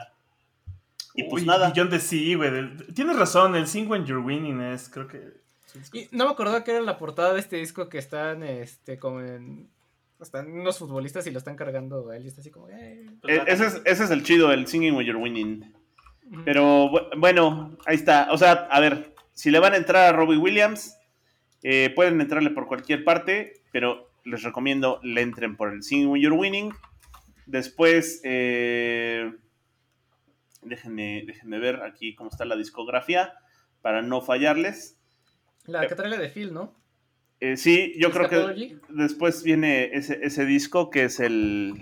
Y pues Uy, nada. Billón de sí, güey. del- Tienes razón, el Sing When You're Winning es, creo que. Y no me acordaba que era la portada de este disco que están, este, como en... Están unos futbolistas y lo están cargando a él y está así como... eh. Pues E- va. ese, es, ese es el chido, el Singing When You're Winning. Pero bu- bueno, ahí está. O sea, a ver, si le van a entrar a Robbie Williams, eh, pueden entrarle por cualquier parte, pero les recomiendo le entren por el Singing When You're Winning. Después, eh, déjenme, déjenme ver aquí cómo está la discografía para no fallarles. La que trae la de Phil, ¿no? Eh, sí, yo creo que después viene ese, ese disco que es el...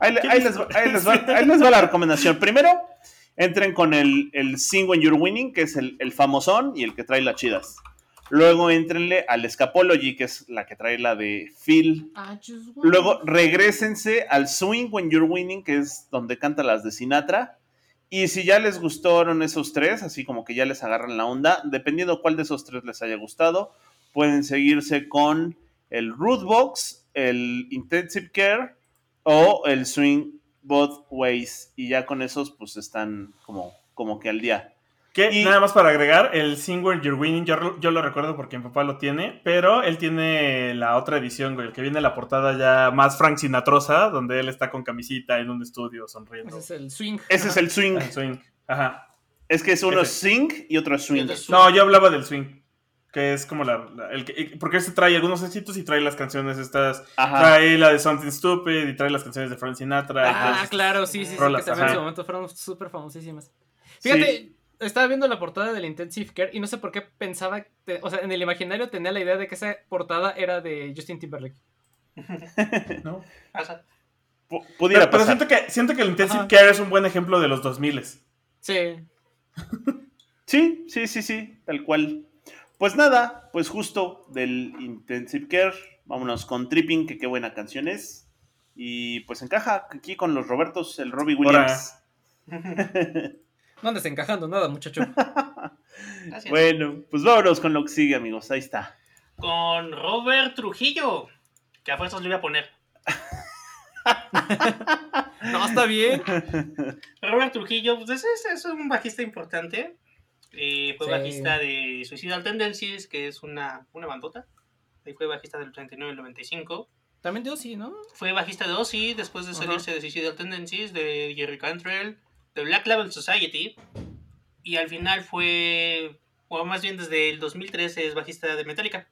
Ahí, le- ¿Qué ahí les, va, ahí les va- ahí les va la recomendación. Primero, entren con el, el Sing When You're Winning, que es el, el famosón y el que trae las chidas. Luego entrenle al Escapology, que es la que trae la de Phil. Luego regresense al Swing When You're Winning, que es donde canta las de Sinatra. Y si ya les gustaron esos tres, así como que ya les agarran la onda, dependiendo cuál de esos tres les haya gustado, pueden seguirse con el Rootbox, el Intensive Care o el Swing Both Ways. Y ya con esos, pues están como, como que al día. Que Y- nada más para agregar, el Sing Where You're Winning, yo, lo- yo lo recuerdo porque mi papá lo tiene, pero él tiene la otra edición, güey, el que viene en la portada ya más Frank Sinatrosa, donde él está con camisita en un estudio sonriendo. Ese es el swing. Ese es el Swing. El swing. Ajá. Es que es uno Ese. Sing y otro Swing. No, yo hablaba del swing. Que es como la. la- el que, porque este trae algunos éxitos y trae las canciones estas. Ajá. Trae la de Something Stupid y trae las canciones de Frank Sinatra. Ah, claro, sí, sí, sí, rolas, que también en su momento fueron súper famosísimas. Fíjate, estaba viendo la portada del Intensive Care y no sé por qué pensaba, que- o sea, en el imaginario tenía la idea de que esa portada era de Justin Timberlake. ¿no? Pasa. Pudiera Pero, pero pasar. siento, que, siento que el Intensive Ajá. Care es un buen ejemplo de los 2000 Sí. Sí, sí, sí, sí, tal cual. Pues nada, pues justo del Intensive Care, vámonos con Tripping, que qué buena canción es. Y pues encaja aquí con los Robertos, el Robbie Williams. No andes encajando nada, muchacho. Gracias. Bueno, pues vámonos con lo que sigue, amigos. Ahí está. Con Robert Trujillo. Que a fuerzas le voy a poner. No, está bien. Robert Trujillo, pues es, es- un bajista importante. Eh, fue Sí. bajista de Suicidal Tendencies, que es una, una bandota. Ahí fue bajista del 39 al 95. También yo sí, ¿no? Fue bajista de Ozzy después de salirse de Suicidal Tendencies, de Jerry Cantrell, de Black Label Society. Y al final fue, o más bien desde el 2013 es bajista de Metallica.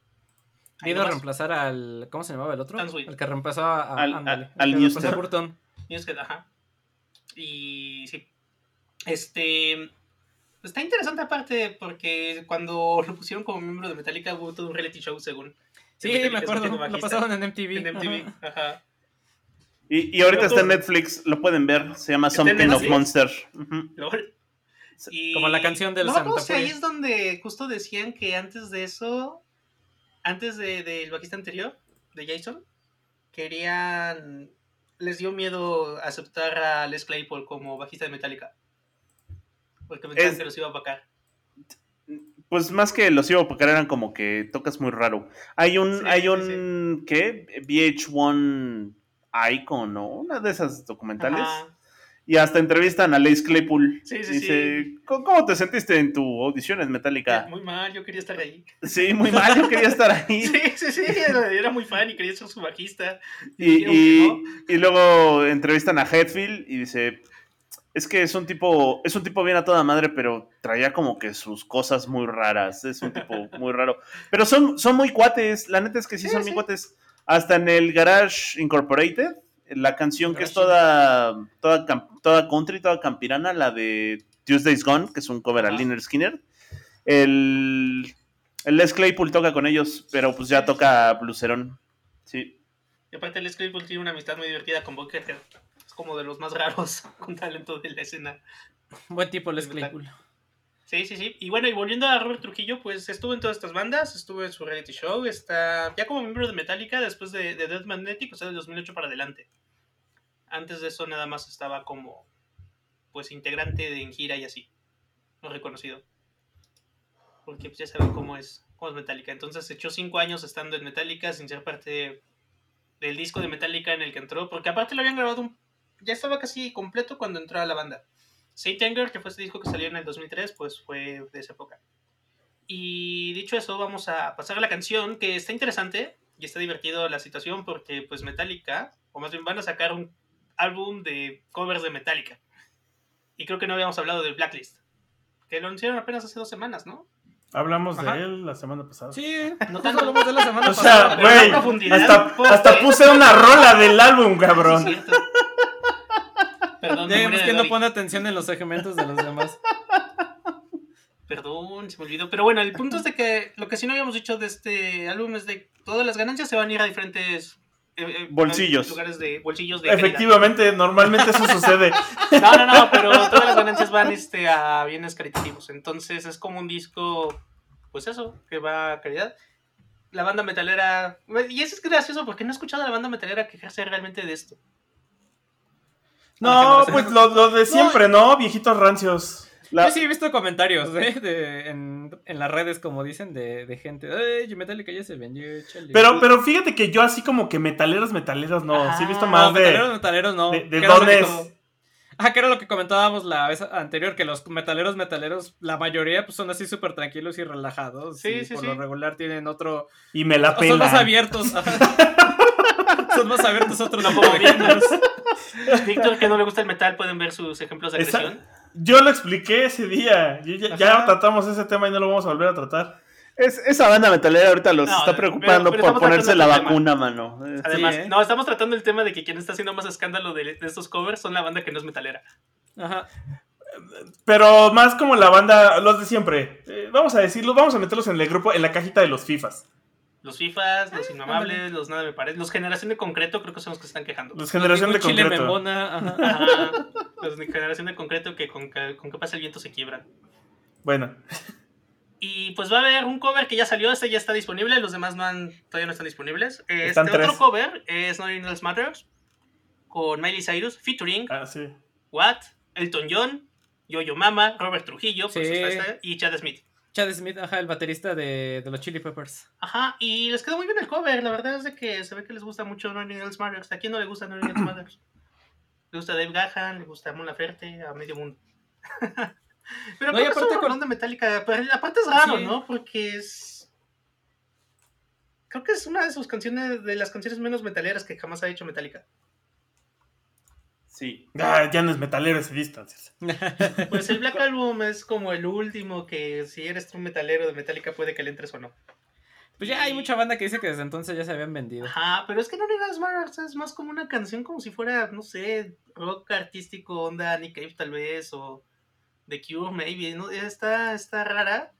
Vino a reemplazar al. ¿Cómo se llamaba el otro? El que reemplazó a. Al- ándale, al- que Burton. Newsted, ajá. Y sí. Este. Está interesante aparte porque cuando lo pusieron como miembro de Metallica hubo todo un reality show según. Sí, Metallica me acuerdo. Lo pasaban en MTV. en MTV. Ajá. Ajá. Y, y ahorita está en Netflix, lo pueden ver. Se llama ¿Está en Something of? Monster. Y- Como la canción del no, Santa no sé, ahí es donde justo decían que antes de eso, antes de- del bajista anterior, de Jason, querían. Les dio miedo aceptar a Les Claypool como bajista de Metallica. Porque pensaban Es- que los iba a vacar. Pues más que los iba a opacar, eran como que tocas muy raro. Hay un, Sí, hay sí, un, ¿qué? VH1 Icon, ¿no? Una de esas documentales. Ajá. Y hasta entrevistan a Lace Claypool. Sí, sí, Dice, ¿cómo cómo te sentiste en tu audición en Metallica? Muy mal, yo quería estar ahí. Sí, muy mal, yo quería estar ahí. Sí, sí, sí, era, muy fan y quería ser su bajista. Y, dijeron y- que no. y luego entrevistan a Hetfield y dice, es que es un tipo, es un tipo bien a toda madre, pero traía como que sus cosas muy raras. Es un tipo muy raro. Pero son, son muy cuates, la neta es que sí, Sí, son sí. muy cuates. Hasta en el Garage Incorporated, la canción que es toda, toda, toda country, toda campirana, la de Tuesday's Gone, que es un cover a Ajá. Liner Skinner. El, el Les Claypool toca con ellos, pero pues ya toca blucerón. Sí. Y aparte, Les Claypool tiene una amistad muy divertida con Buckethead. Es como de los más raros con talento de la escena. Buen tipo, Les. Claypool. Sí, sí, sí. Y bueno, y volviendo a Robert Trujillo, pues estuvo en todas estas bandas, estuvo en su reality show, está ya como miembro de Metallica después de, de Death Magnetic, o sea, del 2008 para adelante. Antes de eso nada más estaba como, pues, integrante de en gira y así, no reconocido. Porque pues, ya saben cómo es, cómo es Metallica. Entonces echó cinco años estando en Metallica sin ser parte del disco de Metallica en el que entró, porque aparte lo habían grabado, un- ya estaba casi completo cuando entró a la banda. Saint Anger, que fue este disco que salió en el 2003, pues fue de esa época. Y dicho eso, vamos a pasar a la canción que está interesante y está divertido la situación porque pues Metallica, o más bien van a sacar un álbum de covers de Metallica. Y creo que no habíamos hablado del Blacklist, que lo anunciaron apenas hace dos semanas, ¿no? Hablamos Ajá. de él la semana pasada. Sí, No tanto. hablamos de la semana O pasada. sea, pero güey, hasta, hasta puse una rola del álbum, cabrón. Sí. Perdón, Ya vemos que no pone atención en los segmentos de los demás. Perdón, se me olvidó. Pero bueno, el punto es de que lo que sí no habíamos dicho de este álbum es de todas las ganancias se van a ir a diferentes eh, eh, Bolsillos. lugares de bolsillos de caridad. Efectivamente, normalmente eso sucede. No, no, no, pero todas las ganancias van este, a bienes caritativos. Entonces es como un disco, pues eso, que va a caridad. La banda metalera. Y eso es gracioso porque no he escuchado a la banda metalera quejarse realmente de esto. No, pues lo, lo de siempre, ¿no? Viejitos rancios. La- Yo sí he visto comentarios ¿eh? de, en, en las redes, como dicen, de, de gente. Ay, Metallica ya se vendió, chale". Pero, pero fíjate que yo así como que metaleros, metaleros, no. sí he visto Ah, más no, de... metaleros, metaleros no. de- de que dones. como- Ah, que era lo que comentábamos la vez anterior, que los metaleros, metaleros, la mayoría pues, son así súper tranquilos y relajados. Sí, y sí, por sí. lo regular tienen otro... Y me la o son más abiertos. son más abiertos otros No como Víctor. Que no le gusta el metal, pueden ver sus ejemplos de Esa- agresión. Yo lo expliqué ese día. Yo ya, tratamos ese tema y no lo vamos a volver a tratar. Es- esa banda metalera ahorita los No, está preocupando pero por ponerse la vacuna, mano. Eh, Además, ¿eh? no, estamos tratando el tema de que quien está haciendo más escándalo de, de estos covers son la banda que no es metalera. Ajá. Pero más como la banda, los de siempre. Eh, vamos a decirlo, vamos a meterlos en el grupo, en la cajita de los FIFAs. Los FIFAs, los Inmamables, los Nada Me Parece, los Generación de Concreto creo que son los que se están quejando. Los generación de Ningún chile concreto. membona, ajá. Ajá, los de Generación de Concreto que con, que con que pasa el viento se quiebran. Bueno, Y pues va a haber un cover que ya salió, este ya está disponible, los demás no han, todavía no están disponibles. Este Están otro cover es Nothing Else Matters con Miley Cyrus, featuring ah, sí. Watt, Elton John, Yo-Yo Mama, Robert Trujillo, por Sí. supuesto, y Chad Smith. Chad Smith, ajá, el baterista de, de los Chili Peppers. Ajá, y les quedó muy bien el cover, la verdad es de que se ve que les gusta mucho Nothing Else Matters. ¿A quién no le gusta Nothing Else Matters? Le gusta Dave Gahan, le gusta Mon Laferte, a medio mundo. Pero No, y es aparte un con- de Metallica, pero aparte es raro, Sí. ¿no? Porque es... Creo que es una de sus canciones, de las canciones menos metaleras que jamás ha hecho Metallica. Sí. Ah, ya no es metalero ese distancias. Pues el Black Album es como el último que si eres un metalero de Metallica puede que le entres o no. Pues ya hay mucha banda que dice que desde entonces ya se habían vendido. Ajá, pero es que no le das Matters, es más como una canción como si fuera, no sé, rock artístico, onda Nick Cave tal vez, o The Cure maybe, ¿no? Está, está rara.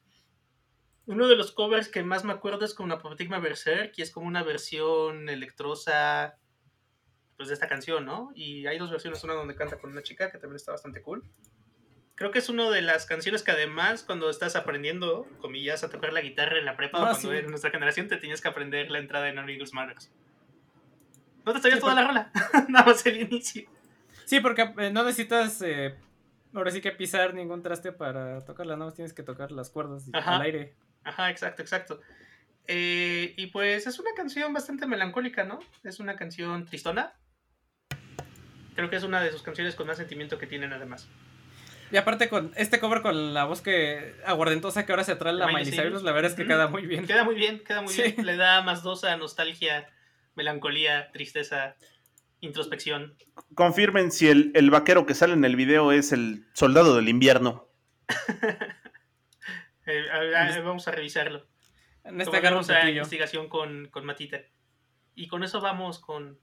Uno de los covers que más me acuerdo es con Apoptigma Berserk, y es como una versión electrosa pues de esta canción, ¿no? Y hay dos versiones, una donde canta con una chica, que también está bastante cool. Creo que es una de las canciones que además cuando estás aprendiendo, comillas, a tocar la guitarra en la prepa, o Ah, cuando sí. en nuestra generación te tienes que aprender la entrada de No Eagles Matters. No te sabías Sí, toda la rola, nada más el inicio. Sí, porque eh, no necesitas eh, ahora sí que pisar ningún traste para tocarla, no tienes que tocar las cuerdas y- al aire. Ajá, exacto, exacto. Eh, y pues es una canción bastante melancólica, ¿no? Es una canción tristona. Creo que es una de sus canciones con más sentimiento que tienen además. Y aparte con este cover con la voz que aguardentosa que ahora se trae la Miley Cyrus. La verdad es que queda muy bien. Queda muy bien, queda muy Sí. bien. Le da más dos a nostalgia, melancolía, tristeza, introspección. Confirmen si el, el vaquero que sale en el video es el soldado del invierno. Eh, a- a- vamos a revisarlo. En este poquillo. investigación con, con Matita. Y con eso vamos con,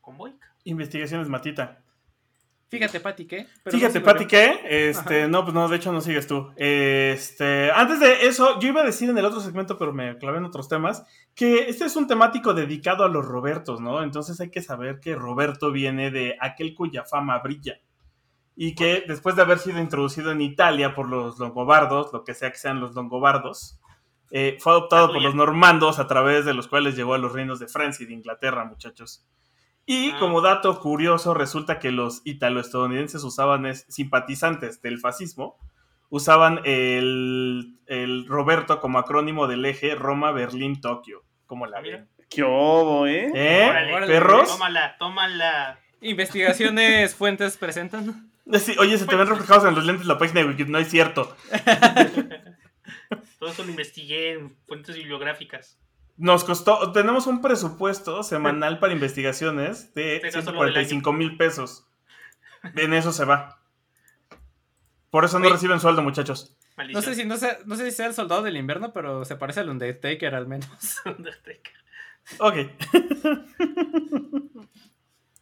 con Boyk. Investigaciones Matita. Fíjate, Pati, ¿qué? Pero Fíjate, no Pati. ¿qué? Este, Ajá. no, pues no, de hecho no sigues tú. Este, antes de eso, yo iba a decir en el otro segmento, pero me clavé en otros temas, que este es un temático dedicado a los Robertos, ¿no? Entonces hay que saber que Roberto viene de aquel cuya fama brilla. Y que después de haber sido introducido en Italia por los longobardos, lo que sea que sean los longobardos, eh, fue adoptado por Aleluya. los normandos a través de los cuales llegó a los reinos de Francia y de Inglaterra, muchachos. Y Ah. como dato curioso, resulta que los italo-estadounidenses usaban es- simpatizantes del fascismo, usaban el, el Roberto como acrónimo del eje Roma-Berlín-Tokio. Como la Ah, mira. ven. ¿Qué obo, eh? ¿Eh? Órale. ¿Perros? Tómala, tómala. Investigaciones fuentes presentan. Sí, oye, se te ven reflejados en los lentes de la página de Wiki, no es cierto. Todo eso lo investigué en fuentes bibliográficas. Nos costó, tenemos un presupuesto semanal para investigaciones de Este caso lo 145 mil pesos. En eso se va. Por eso no Oye. reciben sueldo, muchachos. No sé si no sé, no sé si sea el soldado del invierno, pero se parece al Undertaker al menos. Undertaker. Ok.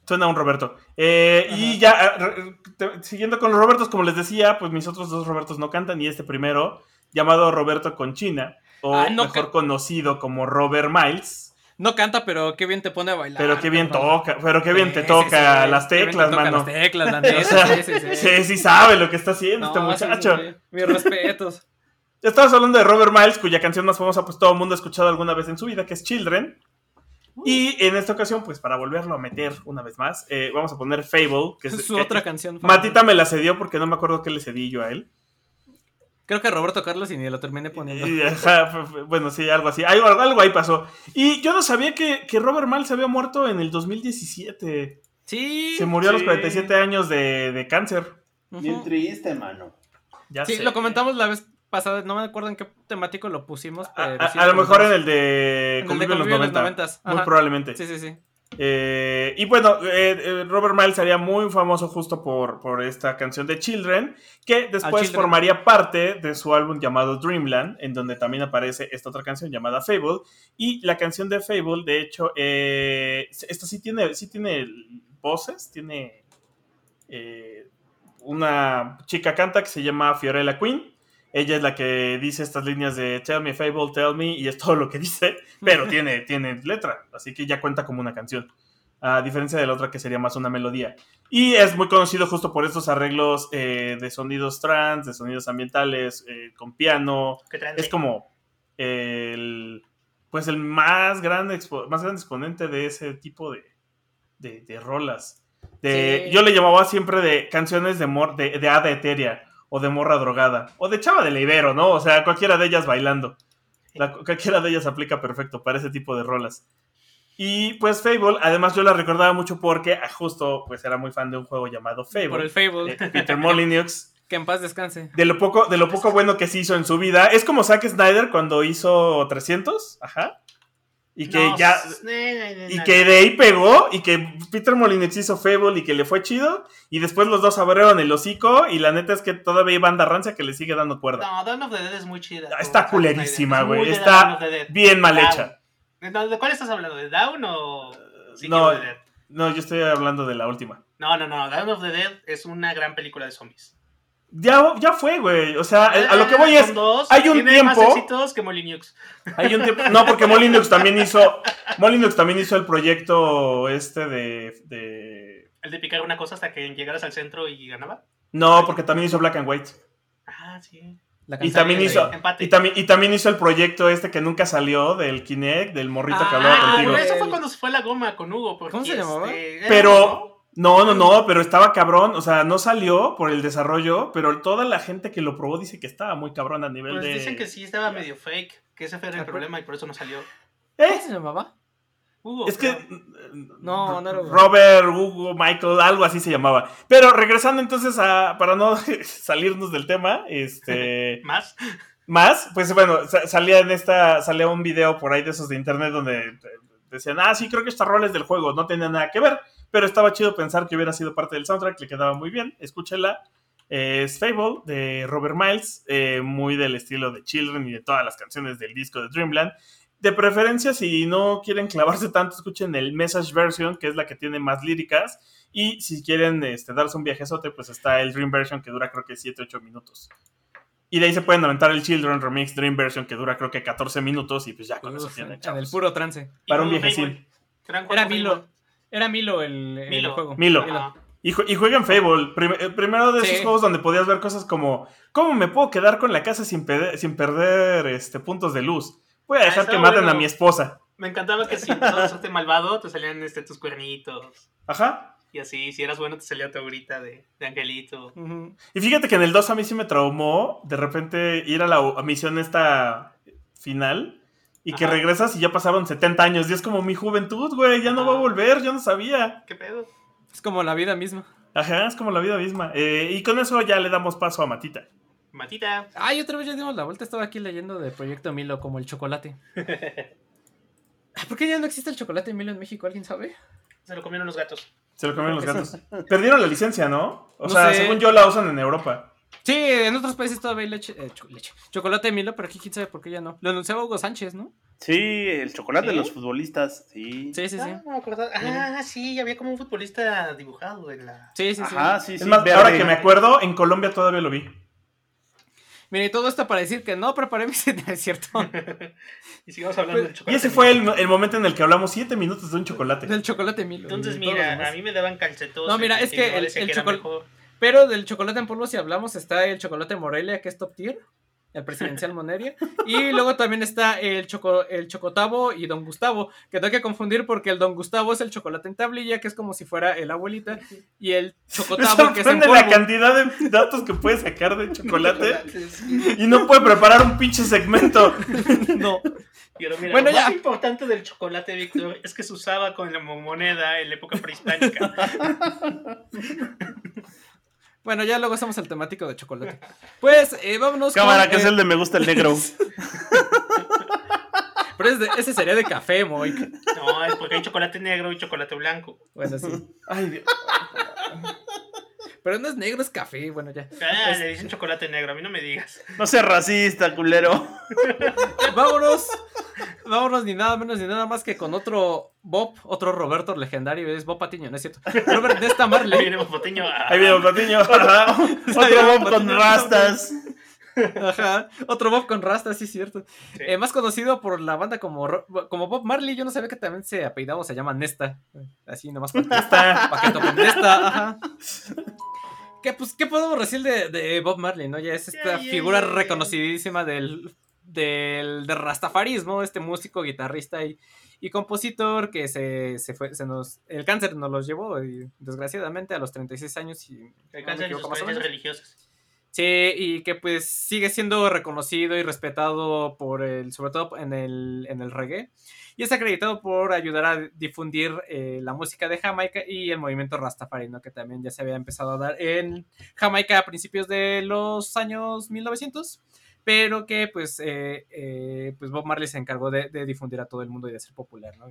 Suena un Roberto. Eh, y ya, eh, te- siguiendo con los Robertos, como les decía, pues mis otros dos Robertos no cantan y este primero, llamado Roberto Conchina, o Ah, no mejor conocido como Robert Miles. No canta, pero qué bien te pone a bailar. Pero qué bien toca, pero qué bien te toca sí, las teclas, mano. Las teclas, la O neta, sea, sí, sí, sí. sí, sí sabe lo que está haciendo este No, sí, sí, muchacho. sí. Mis respetos. Estamos hablando de Robert Miles, cuya canción más famosa pues todo el mundo ha escuchado alguna vez en su vida, que es Children. Y en esta ocasión, pues para volverlo a meter una vez más, eh, vamos a poner Fable, que Es es su que- otra canción. Matita me la cedió porque no me acuerdo qué le cedí yo a él. Creo que Roberto Carlos y ni lo terminé poniendo. Y, ajá, bueno, sí, algo así. Algo, algo ahí pasó. Y yo no sabía que, que Robert Miles se había muerto en el 2017. Sí. Se murió a los Sí. 47 años de, de cáncer. Bien triste, mano. Ya Sí, sé. lo comentamos la vez pasada, no me acuerdo en qué temático lo pusimos. A, pero a- sí a lo mejor en el de En el de Convivio en los Convivio en los 90. 90s, Muy probablemente. Sí, sí, sí. Eh, y bueno, eh, eh, Robert Miles sería muy famoso justo por, por esta canción de Children, que después Children. formaría parte de su álbum llamado Dreamland, en donde también aparece esta otra canción llamada Fable. Y la canción de Fable, de hecho, eh, esta sí tiene, sí tiene voces, tiene una chica canta que se llama Fiorella Queen. Ella es la que dice estas líneas de Tell me Fable, tell me, y es todo lo que dice, pero tiene, tiene letra, así que ya cuenta como una canción. A diferencia de la otra que sería más una melodía. Y es muy conocido justo por estos arreglos eh, de sonidos trans, de sonidos ambientales, eh, con piano. Es como el, pues el más grande, expo- más grande exponente de ese tipo de, de, de rolas. De, Sí. Yo le llamaba siempre de canciones de, mor, de, de hada etérea, o de morra drogada, o de chava de libero, ¿no? O sea, cualquiera de ellas bailando. La- cualquiera de ellas aplica perfecto para ese tipo de rolas. Y pues Fable, además yo la recordaba mucho porque ah, justo pues era muy fan de un juego llamado Fable. Por el Fable. Peter Molyneux. Que en paz descanse. De lo poco, de lo poco bueno que se hizo en su vida. Es como Zack Snyder cuando hizo 300, ajá. Y que No, ya. no, no, Y no. que de ahí pegó, y que Peter Molyneux hizo Fable y que le fue chido. Y después los dos abrieron el hocico. Y la neta es que todavía hay banda rancia que le sigue dando cuerda. No, Dawn of the Dead es muy chida. Está Zack culerísima, güey. Está Dawn. Bien mal hecha. ¿De cuál estás hablando? ¿De Down o City no. of the Dead? No, yo estoy hablando de la última. No, no, no. Down of the Dead es una gran película de zombies. Ya, ya fue, güey. O sea, a lo que voy Ah, es. son dos. hay un Tiene más tiempo- éxitos que Molyneux. Hay un tiempo. No, porque Molyneux también hizo. Molyneux también hizo el proyecto este de. de- El de picar una cosa hasta que llegaras al centro y ganaba. No, porque también hizo Black and White. Ah, sí. La Y también hizo. Y también, y también hizo el proyecto este que nunca salió del Kinect, del morrito que hablaba Ah, contigo. eso fue cuando se fue la goma con Hugo. ¿Cómo se llamaba? este, Pero- Hugo, No, no, no, pero estaba cabrón. O sea, no salió por el desarrollo, pero toda la gente que lo probó dice que estaba muy cabrón a nivel Pues de. dicen que sí estaba medio fake. Que ese fue el problema y por eso no salió. ¿Cómo ¿Eh? se llamaba? Hugo. Es que. No, no era Hugo. Robert, Hugo, Michael, algo así se llamaba. Pero regresando entonces a. Para no salirnos del tema, este. Más. Más, pues bueno, sa- salía en esta. Salía un video por ahí de esos de internet donde decían, ah, sí, creo que esta rol es del juego, no tenía nada que ver. Pero estaba chido pensar que hubiera sido parte del soundtrack, le quedaba muy bien. Escúchela. Eh, es Fable de Robert Miles, eh, muy del estilo de Children y de todas las canciones del disco de Dreamland. De preferencia, si no quieren clavarse tanto, escuchen el Message Version, que es la que tiene más líricas. Y si quieren este, darse un viajezote, pues está el Dream Version, que dura creo que 7-8 minutos. Y de ahí se pueden aventar el Children Remix Dream Version, que dura creo que 14 minutos. Y pues ya con eso Uf, tienen, en chavos. el puro trance. Para un juego Era. Milo. Era Milo el, el Milo. juego. Milo. Y, y jueguen Fable. Prim- eh, primero de esos juegos donde podías ver cosas como: ¿Cómo me puedo quedar con la casa sin, pede- sin perder este, puntos de luz? Voy a Ah, dejar está que maten bueno. a mi esposa. Me encantaba que si a hacerte malvado, te salían este, tus cuernitos. Ajá. Y así, si eras bueno, te salía tu aurita de, de angelito. Y fíjate que en el 2 a mí sí me traumó de repente ir a la a misión esta final y que regresas y ya pasaron 70 años. Y es como mi juventud, güey, ya no va a volver, yo no sabía. ¿Qué pedo? Es como la vida misma. Ajá, es como la vida misma. Eh, y con eso ya le damos paso a Matita. Matita. Ay, otra vez ya dimos la vuelta. Estaba aquí leyendo de Proyecto Milo como el chocolate. ¿Por qué ya no existe el chocolate Milo en México? ¿Alguien sabe? Se lo comieron los gatos. Se lo comieron los gatos. Perdieron la licencia, ¿no? O No sea, sé. según yo la usan en Europa. Sí, en otros países todavía hay leche, eh, cho- leche. Chocolate Milo, pero aquí quién sabe por qué ya no. Lo anunciaba Hugo Sánchez, ¿no? Sí, el chocolate de los futbolistas, sí. Sí, sí, sí. Ah, no. Ah, sí, había como un futbolista dibujado en la. Sí, sí, sí. Ajá, sí, Es sí. más, verde. ahora que me acuerdo, en Colombia todavía lo vi. Mire, y todo esto para decir que no preparé mi cena, es cierto. y sigamos hablando del Y chocolate. ese fue el, el momento en el que hablamos siete minutos de un chocolate. Del chocolate Milo. Entonces, y lo mira, a mí me daban calcetos. No, mira, es que el- el chocol- Pero del chocolate en polvo, si hablamos, está el chocolate Morelia, que es top tier. El presidencial Moneria. Y luego también está el, choco, el Chocotavo y Don Gustavo. Que hay que confundir porque el Don Gustavo es el chocolate en tablilla, que es como si fuera el abuelita. Y el Me Chocotavo, que es en sorprende la polvo. cantidad de datos que puede sacar de chocolate y no puede preparar un pinche segmento. No. Pero mira, Bueno, lo ya. más importante del chocolate, Víctor, es que se usaba con la moneda en la época prehispánica. Bueno, ya luego hacemos el temático de chocolate. Pues eh, vámonos Cámara, con, que es el de me gusta el negro. Pero es de- ese sería de café, Moy. No, es porque hay chocolate negro y chocolate blanco. Bueno, sí. Ay, Dios. Pero no es negro, es café. Bueno, ya. Ah, Es- le dicen chocolate negro, a mí no me digas. No seas racista, culero. Vámonos. Vámonos ni nada menos ni nada más que con otro Bob, otro Roberto legendario. Es Bob Patiño, ¿no es cierto? Robert Nesta Ahí Marley. viene Boteño. Ahí viene un patiño. Ajá. Otro Bob con rastas. Ajá. Otro Bob con rasta, sí, es cierto. Sí. Eh, más conocido por la banda como, como Bob Marley. Yo no sabía que también se apellidaba o se llama Nesta. Así nomás para Está. para que tomen Nesta. Ajá. ¿Qué, pues, ¿Qué podemos decir de, de Bob Marley? ¿no? Ya es esta figura reconocidísima del, del, del rastafarismo, este músico, guitarrista y, y compositor que se, se fue, se nos, el cáncer nos los llevó y, desgraciadamente a los 36 años y El no cáncer y sus religiosas. Sí, y que pues sigue siendo reconocido y respetado por el, sobre todo en el, en el reggae. Y es acreditado por ayudar a difundir eh, la música de Jamaica y el movimiento Rastafari, ¿no? Que también ya se había empezado a dar en Jamaica a principios de los años 1900. Pero que pues, eh, eh, pues Bob Marley se encargó de, de difundir a todo el mundo y de ser popular, ¿no?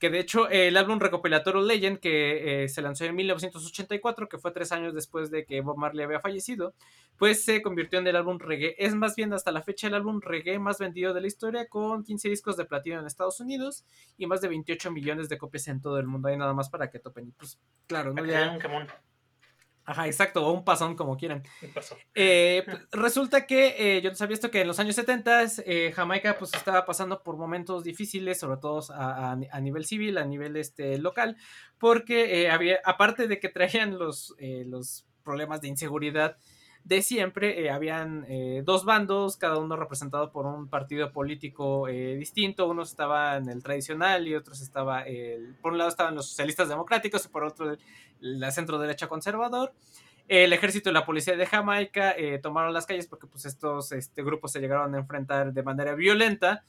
Que de hecho el álbum recopilatorio Legend, que eh, se lanzó en 1984, que fue tres años después de que Bob Marley había fallecido, pues se convirtió en el álbum reggae. Es más bien hasta la fecha el álbum reggae más vendido de la historia, con 15 discos de platino en Estados Unidos y más de 28 millones de copias en todo el mundo. Hay nada más para que topen. Y pues claro, ¿no? Ya-. Ajá, exacto, o un pasón como quieran. Eh, pues, resulta que eh, yo no sabía esto que en los años 70 eh, Jamaica pues estaba pasando por momentos difíciles, sobre todo a, a- a nivel civil, a nivel este, local, porque había, aparte de que traían los, los problemas de inseguridad de siempre, eh, habían eh, dos bandos, cada uno representado por un partido político eh, distinto, unos estaban el tradicional y otros estaba el, por un lado estaban los socialistas democráticos y por otro la centro derecha conservador. El ejército y la policía de Jamaica eh, tomaron las calles porque pues, estos este, grupos se llegaron a enfrentar de manera violenta.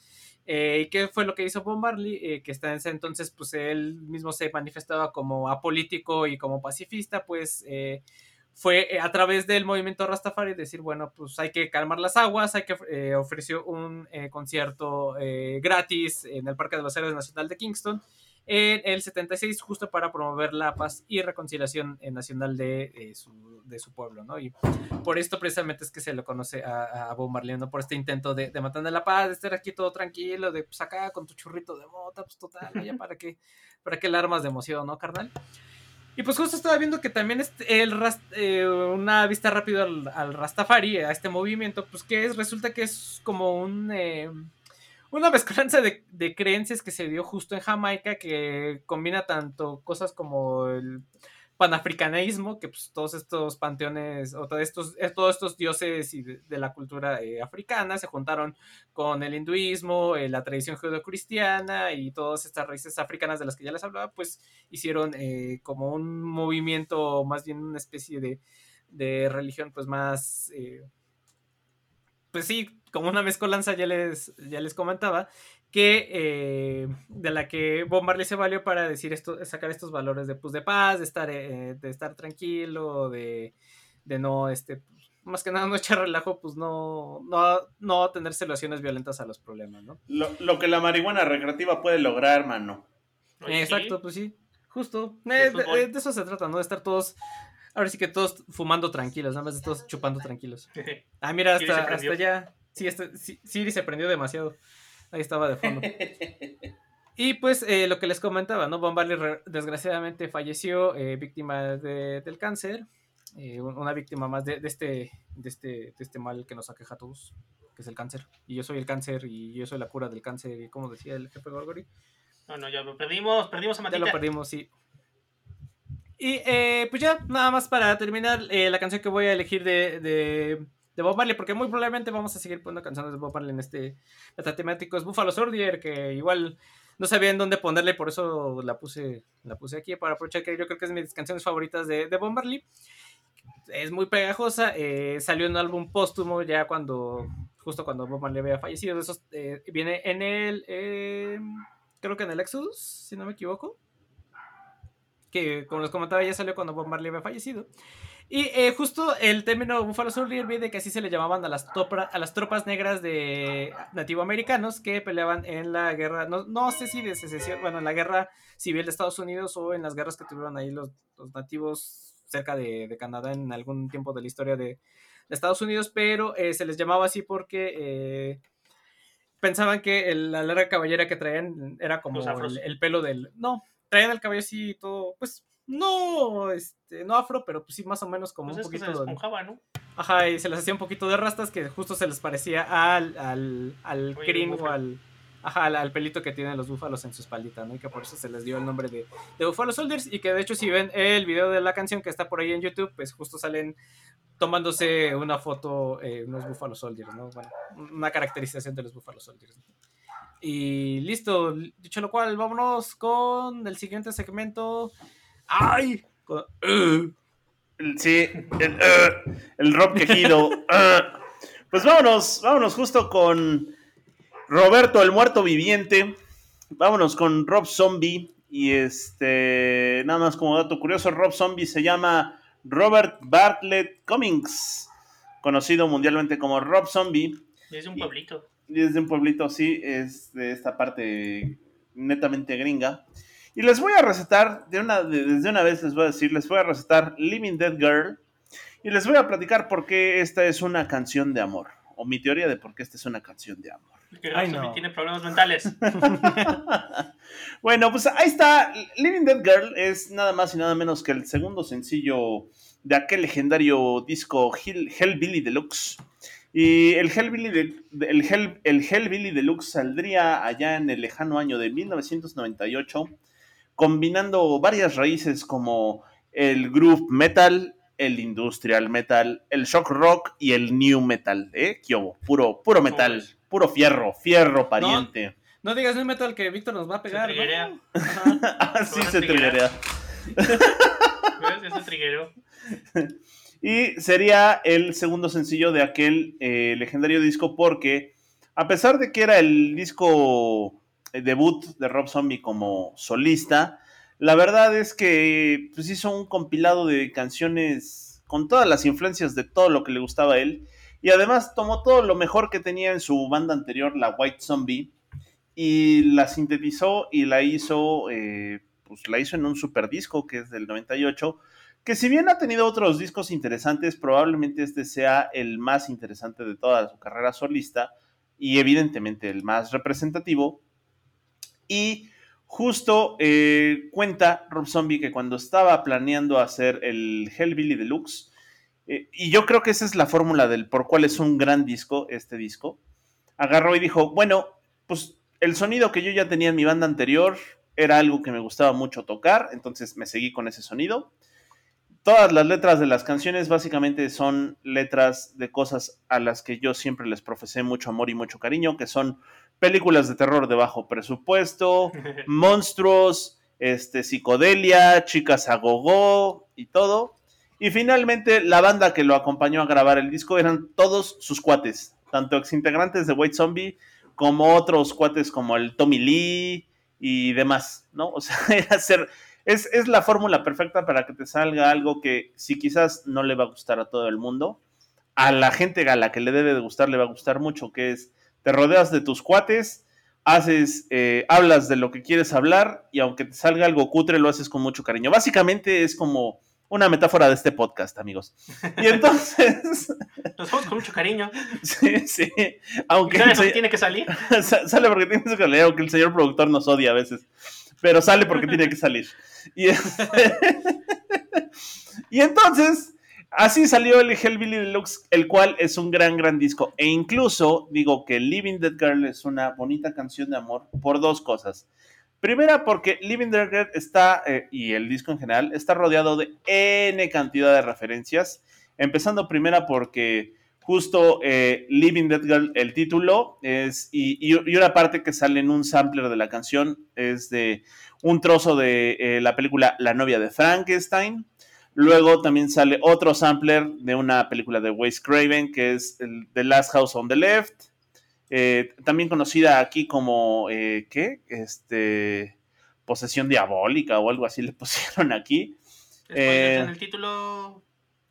Eh, ¿Y qué fue lo que hizo Bob Marley? Que hasta en ese entonces pues, él mismo se manifestaba como apolítico y como pacifista, pues fue eh, a través del movimiento Rastafari decir, bueno, pues hay que calmar las aguas, hay que eh, ofreció un eh, concierto eh, gratis en el Parque de los Héroes Nacional de Kingston en el 76 justo para promover la paz y reconciliación eh, nacional de, eh, su, de su pueblo, ¿no? Y por esto precisamente es que se lo conoce a, a Bob Marley, ¿no? Por este intento de, de matar la paz, de estar aquí todo tranquilo, de pues acá con tu churrito de mota, pues total, ya para qué, para qué alarmas de emoción, ¿no, carnal? Y pues justo estaba viendo que también este, el eh, una vista rápida al, al Rastafari, a este movimiento, pues que es, resulta que es como un... eh, una mezcolanza de, de creencias que se dio justo en Jamaica que combina tanto cosas como el panafricanismo, que pues todos estos panteones o todos estos, eh, todos estos dioses y de, la cultura eh, africana se juntaron con el hinduismo, eh, la tradición judeocristiana y todas estas raíces africanas de las que ya les hablaba, pues hicieron como un movimiento, más bien una especie de, de religión pues más... pues sí, como una mezcolanza, ya les, ya les comentaba, que eh, de la que Bob Marley se valió para decir esto, sacar estos valores de, pues, de paz, de estar, eh, de estar tranquilo, de, de no, este, más que nada no echar relajo, pues no, no, no tener soluciones violentas a los problemas, ¿no? Lo, lo que la marihuana recreativa puede lograr, mano. Oye, Exacto, pues sí, justo. De Eh, de, eh, de eso se trata, ¿no? De estar todos, ahora sí que todos fumando tranquilos, nada más de todos chupando tranquilos. Ah, mira, hasta, hasta ya. Sí, hasta, sí, Siri se prendió demasiado. Ahí estaba de fondo. Y pues eh, lo que les comentaba, ¿no? Re- desgraciadamente falleció eh, víctima de- del cáncer. eh, un- una víctima más de, de este, de, este, de este mal que nos aqueja a todos, que es el cáncer. Y yo soy el cáncer y yo soy la cura del cáncer, como decía el jefe Gorgory. No, no, ya lo perdimos, perdimos a Ya Matita. lo perdimos, sí. Y pues ya, nada más para terminar, la canción que voy a elegir de, de, Bob Marley, porque muy probablemente vamos a seguir poniendo canciones de Bob Marley en este temático, es Buffalo Soldier, que igual no sabía en dónde ponerle, por eso la puse, la puse aquí para aprovechar que yo creo que es de mis canciones favoritas de, de Bob Marley. Es muy pegajosa, eh, salió en un álbum póstumo ya cuando, justo cuando Bob Marley había fallecido, de esos, eh, viene en el, eh, creo que en el Exodus, si no me equivoco que como les comentaba ya salió cuando Bob Marley había fallecido. Y eh, justo el término Buffalo Soldier viene que así se le llamaban a las, topra- a las tropas negras de nativoamericanos que peleaban en la guerra, no, no sé si de secesión, bueno, en la guerra civil de Estados Unidos o en las guerras que tuvieron ahí los, los nativos cerca de, de Canadá en algún tiempo de la historia de, de Estados Unidos, pero eh, se les llamaba así porque eh, pensaban que el- la larga cabellera que traían era como el, el pelo del... No, traían el cabello así todo, pues no, este, no afro, pero pues sí más o menos como Pues un que se poquito... esponjaba, ¿no? Ajá, y se les hacía un poquito de rastas que justo se les parecía al, al, al Oye, crin o al, ajá, al, al pelito que tienen los búfalos en su espaldita, ¿no? Y que por eso se les dio el nombre de, de Buffalo Soldiers y que de hecho si ven el video de la canción que está por ahí en YouTube, pues justo salen tomándose una foto eh, unos Buffalo Soldiers, ¿no? Bueno, una caracterización de los Buffalo Soldiers. ¿no? Y listo, dicho lo cual, vámonos con el siguiente segmento. ¡Ay! Con- El- Sí, el, uh, el Rob quejido. uh. Pues vámonos, vámonos justo con Roberto, el muerto viviente. Vámonos con Rob Zombie. Y este, nada más como dato curioso, Rob Zombie se llama Robert Bartlett Cummings, conocido mundialmente como Rob Zombie. Es de un pueblito. Y es de un pueblito así, es de esta parte netamente gringa. Y les voy a recetar, de una, de- desde una vez les voy a decir, les voy a recetar Living Dead Girl. Y les voy a platicar por qué esta es una canción de amor. O mi teoría de por qué esta es una canción de amor. Ay, no. tiene problemas mentales. bueno, pues ahí está. Living Dead Girl es nada más y nada menos que el segundo sencillo de aquel legendario disco Hill- Hellbilly Deluxe. Y el Hellbilly, de- el, Hell- el Hellbilly Deluxe saldría allá en el lejano año de 1998, combinando varias raíces como el groove metal, el industrial metal, el shock rock y el new metal. ¿Eh? ¿Qué hubo? Puro, puro metal, puro fierro, fierro pariente. No digas un metal que Víctor nos va a Se pegar. ¿no? triguea. Ajá. Así se triguero. Y sería el segundo sencillo de aquel eh, legendario disco porque, a pesar de que era el disco eh, debut de Rob Zombie como solista, la verdad es que pues, hizo un compilado de canciones con todas las influencias de todo lo que le gustaba a él. Y además tomó todo lo mejor que tenía en su banda anterior, la White Zombie, y la sintetizó y la hizo, eh, pues la hizo en un super disco que es del 98 que si bien ha tenido otros discos interesantes, probablemente este sea el más interesante de toda su carrera solista y evidentemente el más representativo. Y justo eh, cuenta Rob Zombie que cuando estaba planeando hacer el Hellbilly Deluxe, eh, y yo creo que esa es la fórmula del por cuál es un gran disco, este disco, agarró y dijo, bueno, pues el sonido que yo ya tenía en mi banda anterior era algo que me gustaba mucho tocar, entonces me seguí con ese sonido todas las letras de las canciones básicamente son letras de cosas a las que yo siempre les profesé mucho amor y mucho cariño, que son películas de terror de bajo presupuesto, monstruos, este, psicodelia, chicas a gogo y todo. Y finalmente la banda que lo acompañó a grabar el disco eran todos sus cuates, tanto exintegrantes de White Zombie como otros cuates como el Tommy Lee y demás, ¿no? O sea, era hacer es, es la fórmula perfecta para que te salga algo que si quizás no le va a gustar a todo el mundo, a la gente a la que le debe de gustar le va a gustar mucho, que es te rodeas de tus cuates, haces, eh, hablas de lo que quieres hablar y aunque te salga algo cutre lo haces con mucho cariño. Básicamente es como una metáfora de este podcast, amigos. Y entonces, Nos vamos con mucho cariño. sí, sí, ¿Y aunque sabes el por qué se- tiene que salir? sa- sale porque tiene que salir, aunque el señor productor nos odia a veces, pero sale porque tiene que salir. Y, y entonces, así salió el Hellbilly Deluxe, el cual es un gran, gran disco. E incluso digo que Living Dead Girl es una bonita canción de amor por dos cosas. Primera, porque Living Dead Girl está, eh, y el disco en general, está rodeado de N cantidad de referencias. Empezando primera porque justo eh, Living Dead Girl, el título, es, y, y- una parte que sale en un sampler de la canción es de un trozo de eh, la película La novia de Frankenstein. Luego también sale otro sampler de una película de Wes Craven, que es el The Last House on the Left. eh, también conocida aquí como, eh, ¿qué? Este, Posesión Diabólica o algo así le pusieron aquí. Spoilers Eh, en el título.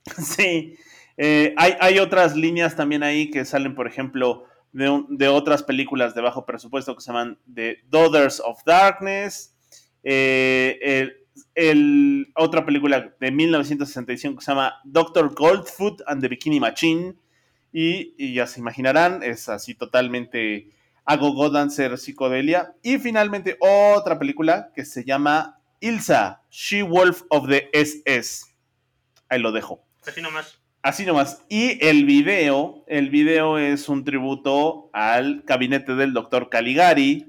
Sí, hay, hay otras líneas también ahí que salen, por ejemplo, de, un- de otras películas de bajo presupuesto que se llaman The Daughters of Darkness. eh, el, el- otra película de 1965 que se llama Doctor Goldfoot and the Bikini Machine. Y, y ya se imaginarán, es así totalmente a go dancer psicodelia. Y finalmente otra película que se llama Ilsa, She-Wolf of the SS. Ahí lo dejo. Así nomás. Así nomás. Y el video, el video es un tributo al gabinete del doctor Caligari,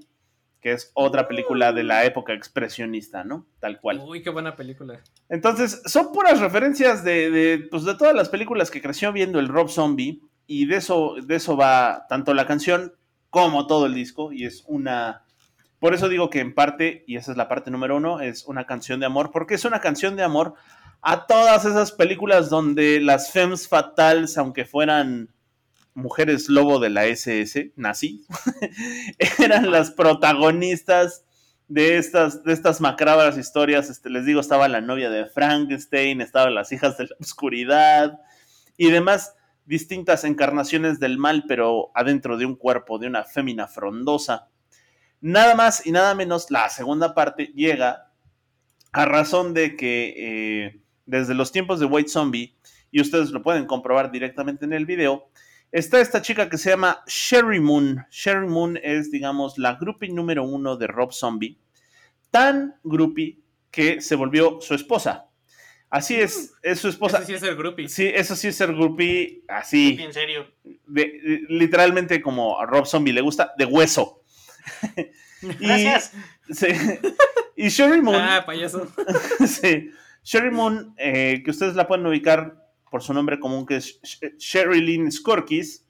que es otra película de la época expresionista, ¿no? Tal cual. Uy, qué buena película. Entonces, son puras referencias de, de, pues, de todas las películas que creció viendo el Rob Zombie. Y de eso, de eso va tanto la canción como todo el disco. Y es una. Por eso digo que en parte, y esa es la parte número uno, es una canción de amor. Porque es una canción de amor a todas esas películas donde las femmes fatales, aunque fueran mujeres lobo de la SS, nazi, eran las protagonistas de estas, de estas macabras historias. Este, les digo, estaba la novia de Frankenstein, estaban las hijas de la oscuridad y demás distintas encarnaciones del mal, pero adentro de un cuerpo de una fémina frondosa. Nada más y nada menos, la segunda parte llega a razón de que eh, desde los tiempos de White Zombie, y ustedes lo pueden comprobar directamente en el video, está esta chica que se llama Sherry Moon. Sherry Moon es, digamos, la groupie número uno de Rob Zombie. Tan groupie que se volvió su esposa. Así es, es su esposa. Ese sí es el groupie. Sí, eso sí es ser groupie así, En serio. de- de- literalmente como a Rob Zombie le gusta, de hueso. Y- Gracias. sí. Y Sherry Moon, Ah, payaso. sí. Sherry Moon, eh, que ustedes la pueden ubicar por su nombre común, que es Sh- Sherry Lynn Skorkis,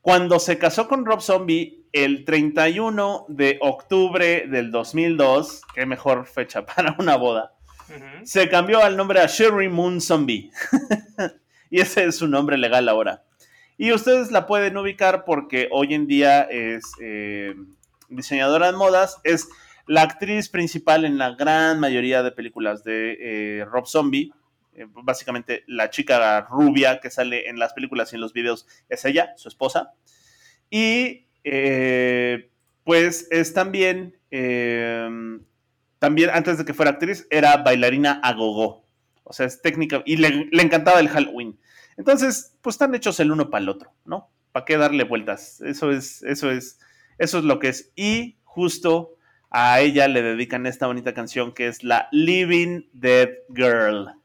cuando se casó con Rob Zombie el 31 de octubre del 2002, qué mejor fecha para una boda, se cambió al nombre a Sherry Moon Zombie. y ese es su nombre legal ahora. Y ustedes la pueden ubicar porque hoy en día es eh, diseñadora de modas, es la actriz principal en la gran mayoría de películas de eh, Rob Zombie. Eh, básicamente la chica rubia que sale en las películas y en los videos es ella, su esposa. Y eh, pues es también, eh, también antes de que fuera actriz, era bailarina a gogo. O sea, es técnica y le, le encantaba el Halloween. Entonces, pues están hechos el uno para el otro, ¿no? ¿Para qué darle vueltas? Eso es, eso es, eso es lo que es. Y justo a ella le dedican esta bonita canción que es la Living Dead Girl.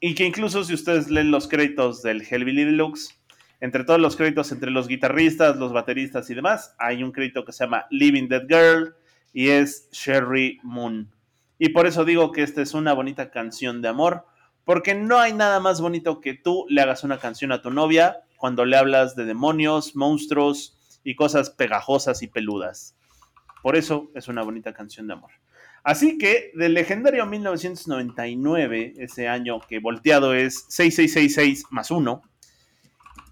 Y que incluso si ustedes leen los créditos del Hellbilly Deluxe, entre todos los créditos, entre los guitarristas, los bateristas y demás, hay un crédito que se llama Living Dead Girl y es Sherry Moon. Y por eso digo que esta es una bonita canción de amor, porque no hay nada más bonito que tú le hagas una canción a tu novia cuando le hablas de demonios, monstruos y cosas pegajosas y peludas. Por eso es una bonita canción de amor. Así que del legendario 1999, ese año que volteado es 6666 más 1,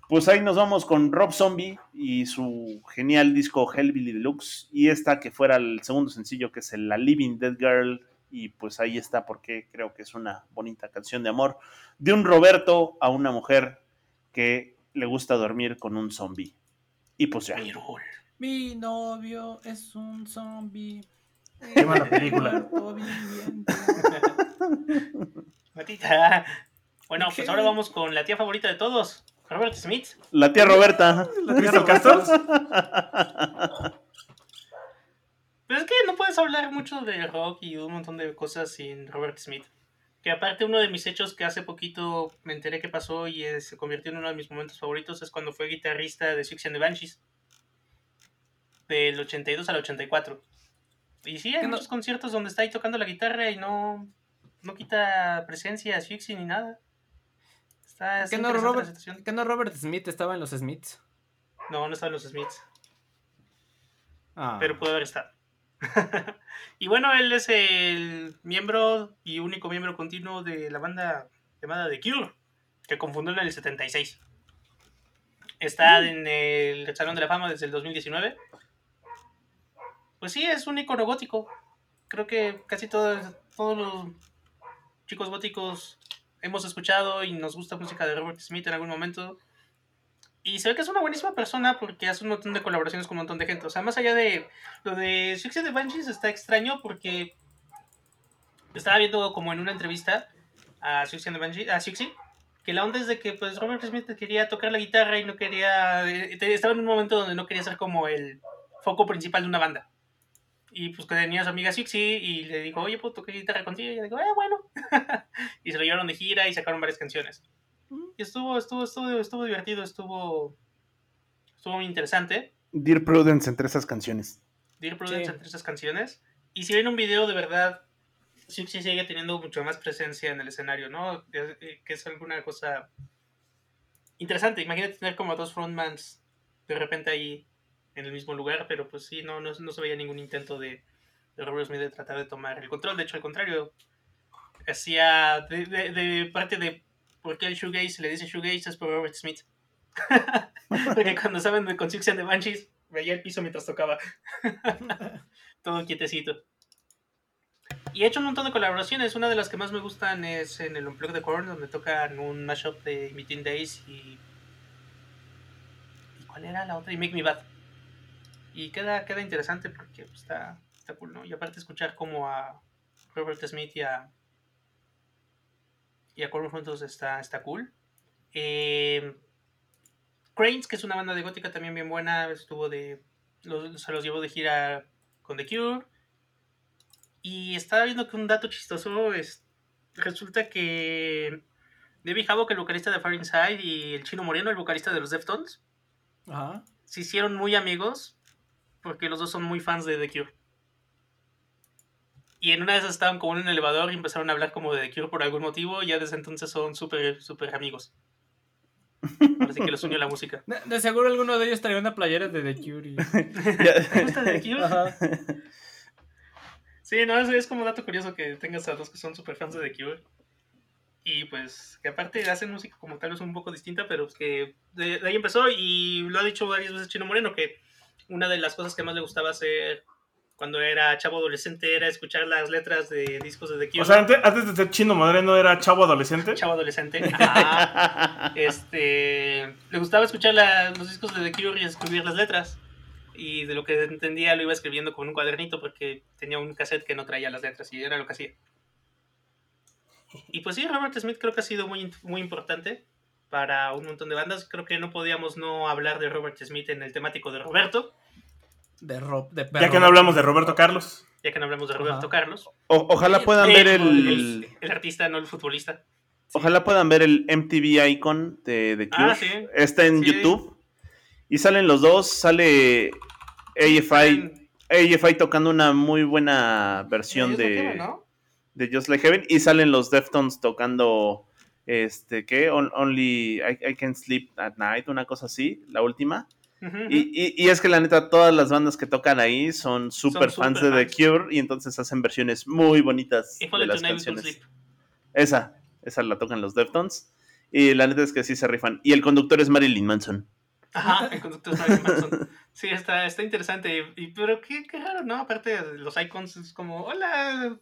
pues ahí nos vamos con Rob Zombie y su genial disco Hellbilly Deluxe y esta que fuera el segundo sencillo que es el La Living Dead Girl y pues ahí está porque creo que es una bonita canción de amor de un Roberto a una mujer que le gusta dormir con un zombie. Y pues ya. Mi novio es un zombie. Qué buena película. Matita. Bueno, pues ahora vamos con la tía favorita de todos, Robert Smith. La tía Roberta. ¿Crystal Castles? Pero es que no puedes hablar mucho de rock y un montón de cosas sin Robert Smith. Que aparte uno de mis hechos que hace poquito me enteré que pasó y se convirtió en uno de mis momentos favoritos es cuando fue guitarrista de Six and the Banshees. Del 82 al 84. Y sí, hay ¿Qué no- muchos conciertos donde está ahí tocando la guitarra y no, no quita presencia a Sixy ni nada. Está, ¿Qué no, Robert. ¿Qué no Robert Smith estaba en los Smiths? No, no estaban los Smiths. Ah. pero pudo haber estado. y bueno, él es el miembro y único miembro continuo de la banda llamada The Cure, que confundió en el 76. Está en el Salón de la Fama desde el 2019. Pues sí, es un icono gótico. Creo que casi todos, todos los chicos góticos hemos escuchado y nos gusta música de Robert Smith en algún momento. Y se ve que es una buenísima persona porque hace un montón de colaboraciones con un montón de gente. O sea, más allá de lo de Six the Banshees está extraño porque estaba viendo como en una entrevista a Six Banshees, a Sixy, que la onda es de que pues Robert Smith quería tocar la guitarra y no quería, eh, estaba en un momento donde no quería ser como el foco principal de una banda. Y pues que tenía a su amiga Sixy y le dijo, oye, ¿puedo tocar guitarra contigo? Y ella dijo, eh, bueno. y se lo llevaron de gira y sacaron varias canciones. Y estuvo, estuvo, estuvo, estuvo divertido, estuvo, estuvo muy interesante. Dear Prudence entre esas canciones. Dear Prudence Sí. entre esas canciones. Y si ven un video, de verdad, sí sigue teniendo mucho más presencia en el escenario, ¿no? Eh, Que es alguna cosa interesante. Imagínate tener como dos frontmans de repente ahí en el mismo lugar, pero pues sí, no, no, no se veía ningún intento de, de Robert Smith de tratar de tomar el control. De hecho, al contrario, hacía de, de- de parte de por qué el shoegaze le dice shoegaze es por Robert Smith. Porque cuando saben de con Six and the Banshees, veía el piso mientras tocaba. Todo quietecito. Y he hecho un montón de colaboraciones. Una de las que más me gustan es en el Unplugged de Korn, donde tocan un mashup de Meeting Days y. ¿Y cuál era la otra? Y Make Me Bad. Y queda, queda interesante porque pues, está, está cool, ¿no? Y aparte escuchar como a Robert Smith y a. Y a Korn juntos está, está cool. Eh, Cranes, que es una banda de gótica también bien buena, estuvo de. los- se los llevó de gira con The Cure. Y estaba viendo que un dato chistoso es. Resulta que. Debbie Havok, el vocalista de Far Inside, y el Chino Moreno, el vocalista de los Deftones, Ajá. se hicieron muy amigos porque los dos son muy fans de The Cure. Y en una de esas estaban como en un elevador y empezaron a hablar como de The Cure por algún motivo, y ya desde entonces son súper, súper amigos. Ahora sí que los unió la música. De, de seguro alguno de ellos traía una playera de The Cure. y- ¿Te gusta The Cure? Ajá. Sí, no, es, es como dato curioso que tengas a dos que son súper fans de The Cure. Y pues que aparte hacen música como tal vez un poco distinta, pero pues que de, de ahí empezó y lo ha dicho varias veces Chino Moreno, que una de las cosas que más le gustaba hacer cuando era chavo adolescente era escuchar las letras de discos de The Cure. O sea, antes, antes de ser chino moreno era chavo adolescente. chavo adolescente. Ajá. este, le gustaba escuchar la- los discos de The Cure y escribir las letras. Y de lo que entendía lo iba escribiendo con un cuadernito porque tenía un cassette que no traía las letras y era lo que hacía. Y pues sí, Robert Smith creo que ha sido muy, muy importante para un montón de bandas. Creo que no podíamos no hablar de Robert Smith en el temático de Roberto, De Rob, de Ya que no hablamos de Roberto Carlos. ya que no hablamos de Roberto Ajá. Carlos. O- ojalá puedan ver el, el. el artista, no el futbolista. Ojalá puedan ver el MTV Icon de, de Cure. Ah, sí. Está en Sí. YouTube. Y salen los dos. Sale AFI, AFI tocando una muy buena versión de, de Just Like Heaven. Y salen los Deftones tocando. Este. On- Only I, I Can Sleep at Night, una cosa así, la última. Y, y- y es que la neta, todas las bandas que tocan ahí son súper fans de The. Cure y entonces hacen versiones muy bonitas de las canciones. Esa, esa la tocan los Deftones. Y la neta es que sí se rifan. Y el conductor es Marilyn Manson. Ajá, el conductor es Marilyn Manson. Sí, está, está interesante. Y, pero qué, qué raro, ¿no? Aparte, los icons es como, hola,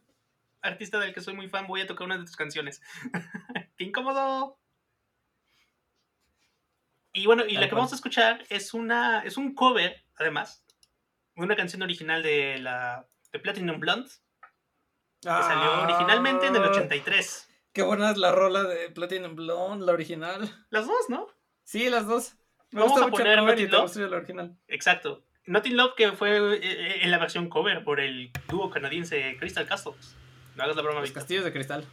artista del que soy muy fan, voy a tocar una de tus canciones. qué incómodo. Y bueno, y la que vamos a escuchar es una es un cover, además, de una canción original de la de Platinum Blonde, que salió originalmente en el 83. Qué buena es la rola de Platinum Blonde, la original. Las dos, ¿no? Sí, las dos. Me Vamos gusta a mucho poner Naughty te Love. gusta la original. Exacto. Nothing Love que fue eh, en la versión cover por el dúo canadiense Crystal Castles. No hagas la broma, Los castillos de cristal.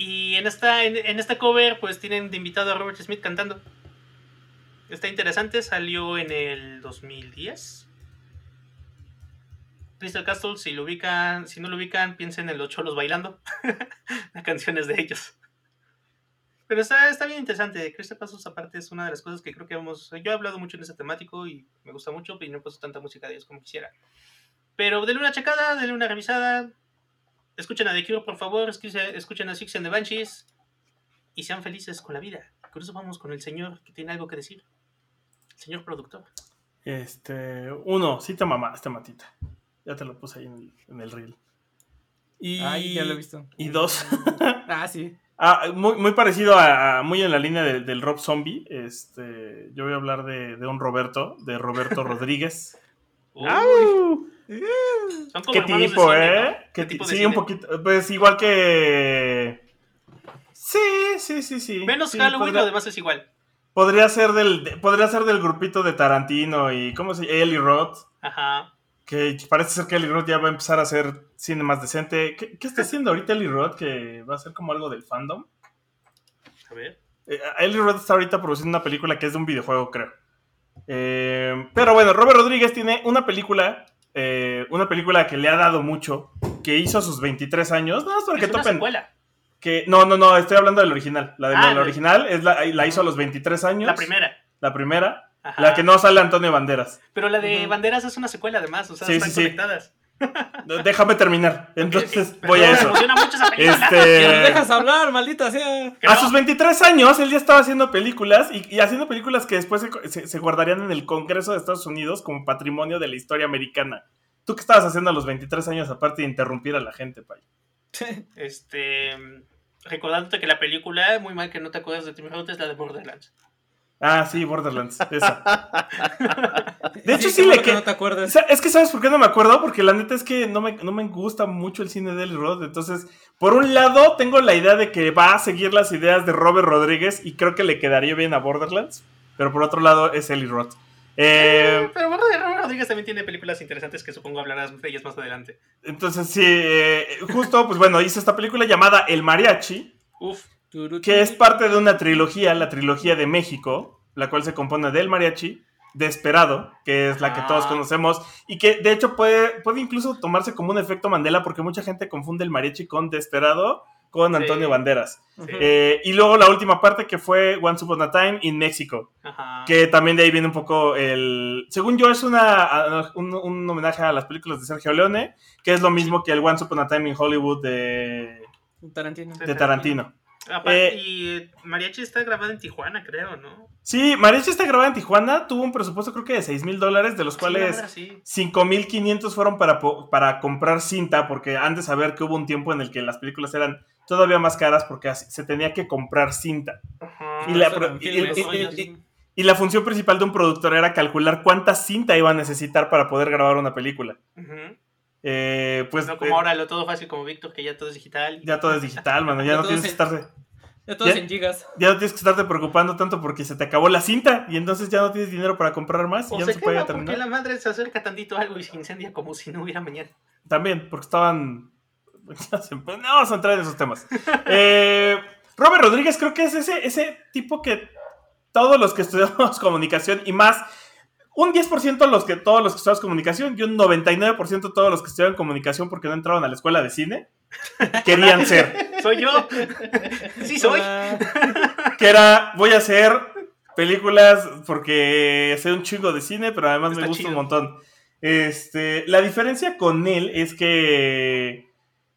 Y en esta, en, en esta cover, pues tienen de invitado a Robert Smith cantando. Está interesante, salió en el 2010. Crystal Castle, si lo ubican, si no lo ubican, piensen en los cholos bailando. Las canciones de ellos. Pero está, está bien interesante. Crystal Castles, aparte, es una de las cosas que creo que hemos. Yo he hablado mucho en ese temático y me gusta mucho, pero no he puesto tanta música de ellos como quisiera. Pero denle una checada, denle una revisada. Escuchen a The Cure, por favor. Escuchen, a Six and the Banshees. Y sean felices con la vida. Por eso vamos con el señor que tiene algo que decir. El señor productor. Este, uno, sí te mamaste, Matita. Ya te lo puse ahí en el, en el reel. Y, Ay, ya lo he visto. Y dos, Ah, sí. ah, muy, muy parecido a, a- muy en la línea del- del Rob Zombie. Este, yo voy a hablar de, de un Roberto, de Roberto Rodríguez. Uy, ¡Au! Son como ¿Qué hermanos de tipo, cine, eh? ¿no? ¿Qué ¿Qué ti- tipo de sí, cine? un poquito. Pues igual que. Sí, sí, sí, sí. Menos Sí, Halloween, podría, lo demás es igual. podría ser del, de- podría ser del grupito de Tarantino y. ¿Cómo se llama? Eli Roth. Ajá. Que parece ser que Eli Roth ya va a empezar a hacer cine más decente. ¿Qué, qué está haciendo ahorita Eli Roth? Que va a ser como algo del fandom. A ver. Eh, Eli Roth está ahorita produciendo una película que es de un videojuego, creo. Eh, pero bueno, Robert Rodríguez tiene una película. Eh, una película que le ha dado mucho. Que hizo a sus 23 años. No, para Es que una topen. secuela. Que, no, no, no, estoy hablando del original. La, de, Ah, la la- original es la, la hizo a los 23 años. La primera. La primera. Ajá. La que no sale Antonio Banderas. Pero la de. Banderas es una secuela además, o sea, Sí, están sí, sí. Déjame terminar. Entonces voy a eso. Me emociona mucho esa película. Que nos Este. dejas hablar, maldita sea. A no. sus 23 años, él ya estaba haciendo películas y, y haciendo películas que después se, se- se guardarían en el Congreso de Estados Unidos como patrimonio de la historia americana. ¿Tú qué estabas haciendo a los 23 años aparte de interrumpir a la gente, Pay? Este. Recordándote que la película, muy mal que no te acuerdas de Tim Roth, es la de Borderlands. Ah, sí, Borderlands, esa. De hecho, qué sí, le que no te acuerdas. Es que ¿sabes por qué no me acuerdo? Porque la neta es que no me, no me gusta mucho el cine de Eli Roth. Entonces, por un lado, tengo la idea de que va a seguir las ideas de Robert Rodríguez y creo que le quedaría bien a Borderlands. Pero por otro lado, es Eli Roth. Eh, Pero Robert Robert Rodríguez también tiene películas interesantes que supongo hablarás de ellas más adelante. Entonces, sí, eh, justo, pues bueno, hizo esta película llamada El Mariachi, Uf. Que es parte de una trilogía, la trilogía de México, la cual se compone del mariachi, Desperado, que es la que Ah. todos conocemos, y que de hecho puede, puede incluso tomarse como un efecto Mandela, porque mucha gente confunde el mariachi con Desperado con Sí. Antonio Banderas. Sí. Eh, y luego la última parte que fue Once Upon a Time in México, Ajá. que también de ahí viene un poco el... Según yo es una, un, un homenaje a las películas de Sergio Leone, que es lo mismo que el Once Upon a Time in Hollywood de, Tarantino. de Tarantino. Aparte, Eh, y eh, Mariachi está grabada en Tijuana, creo, ¿no? Sí, Mariachi está grabada en Tijuana, tuvo un presupuesto creo que de 6 mil dólares, de los Sí, cuales sí. 5.500 fueron para, para comprar cinta, porque han de saber que hubo un tiempo en el que las películas eran todavía más caras porque así- se tenía que comprar cinta. Ajá. Y la, y- la función principal de un productor era calcular cuánta cinta iba a necesitar para poder grabar una película. Ujú. Eh, pues no como eh, ahora lo todo fácil como Víctor, que ya todo es digital. ya todo es digital, mano, ya Ya no todo tienes que estarte... Ya todos ¿Ya? en gigas. Ya no tienes que estarte preocupando tanto porque se te acabó la cinta y entonces ya no tienes dinero para comprar más y O ya se no se puede terminar. porque la madre se acerca tantito a algo y se incendia como si no hubiera mañana. También, porque estaban. No vamos a entrar en esos temas. Eh, Robert Rodríguez, creo que es ese, ese tipo que todos los que estudiamos comunicación y más, un 10% los que todos los que estudiamos comunicación y un 99% todos los que estudian comunicación porque no entraron a la escuela de cine, querían ser. Soy yo. sí, soy. Que era, voy a hacer películas porque sé un chingo de cine, pero además me gusta un montón. Este, la diferencia con él es que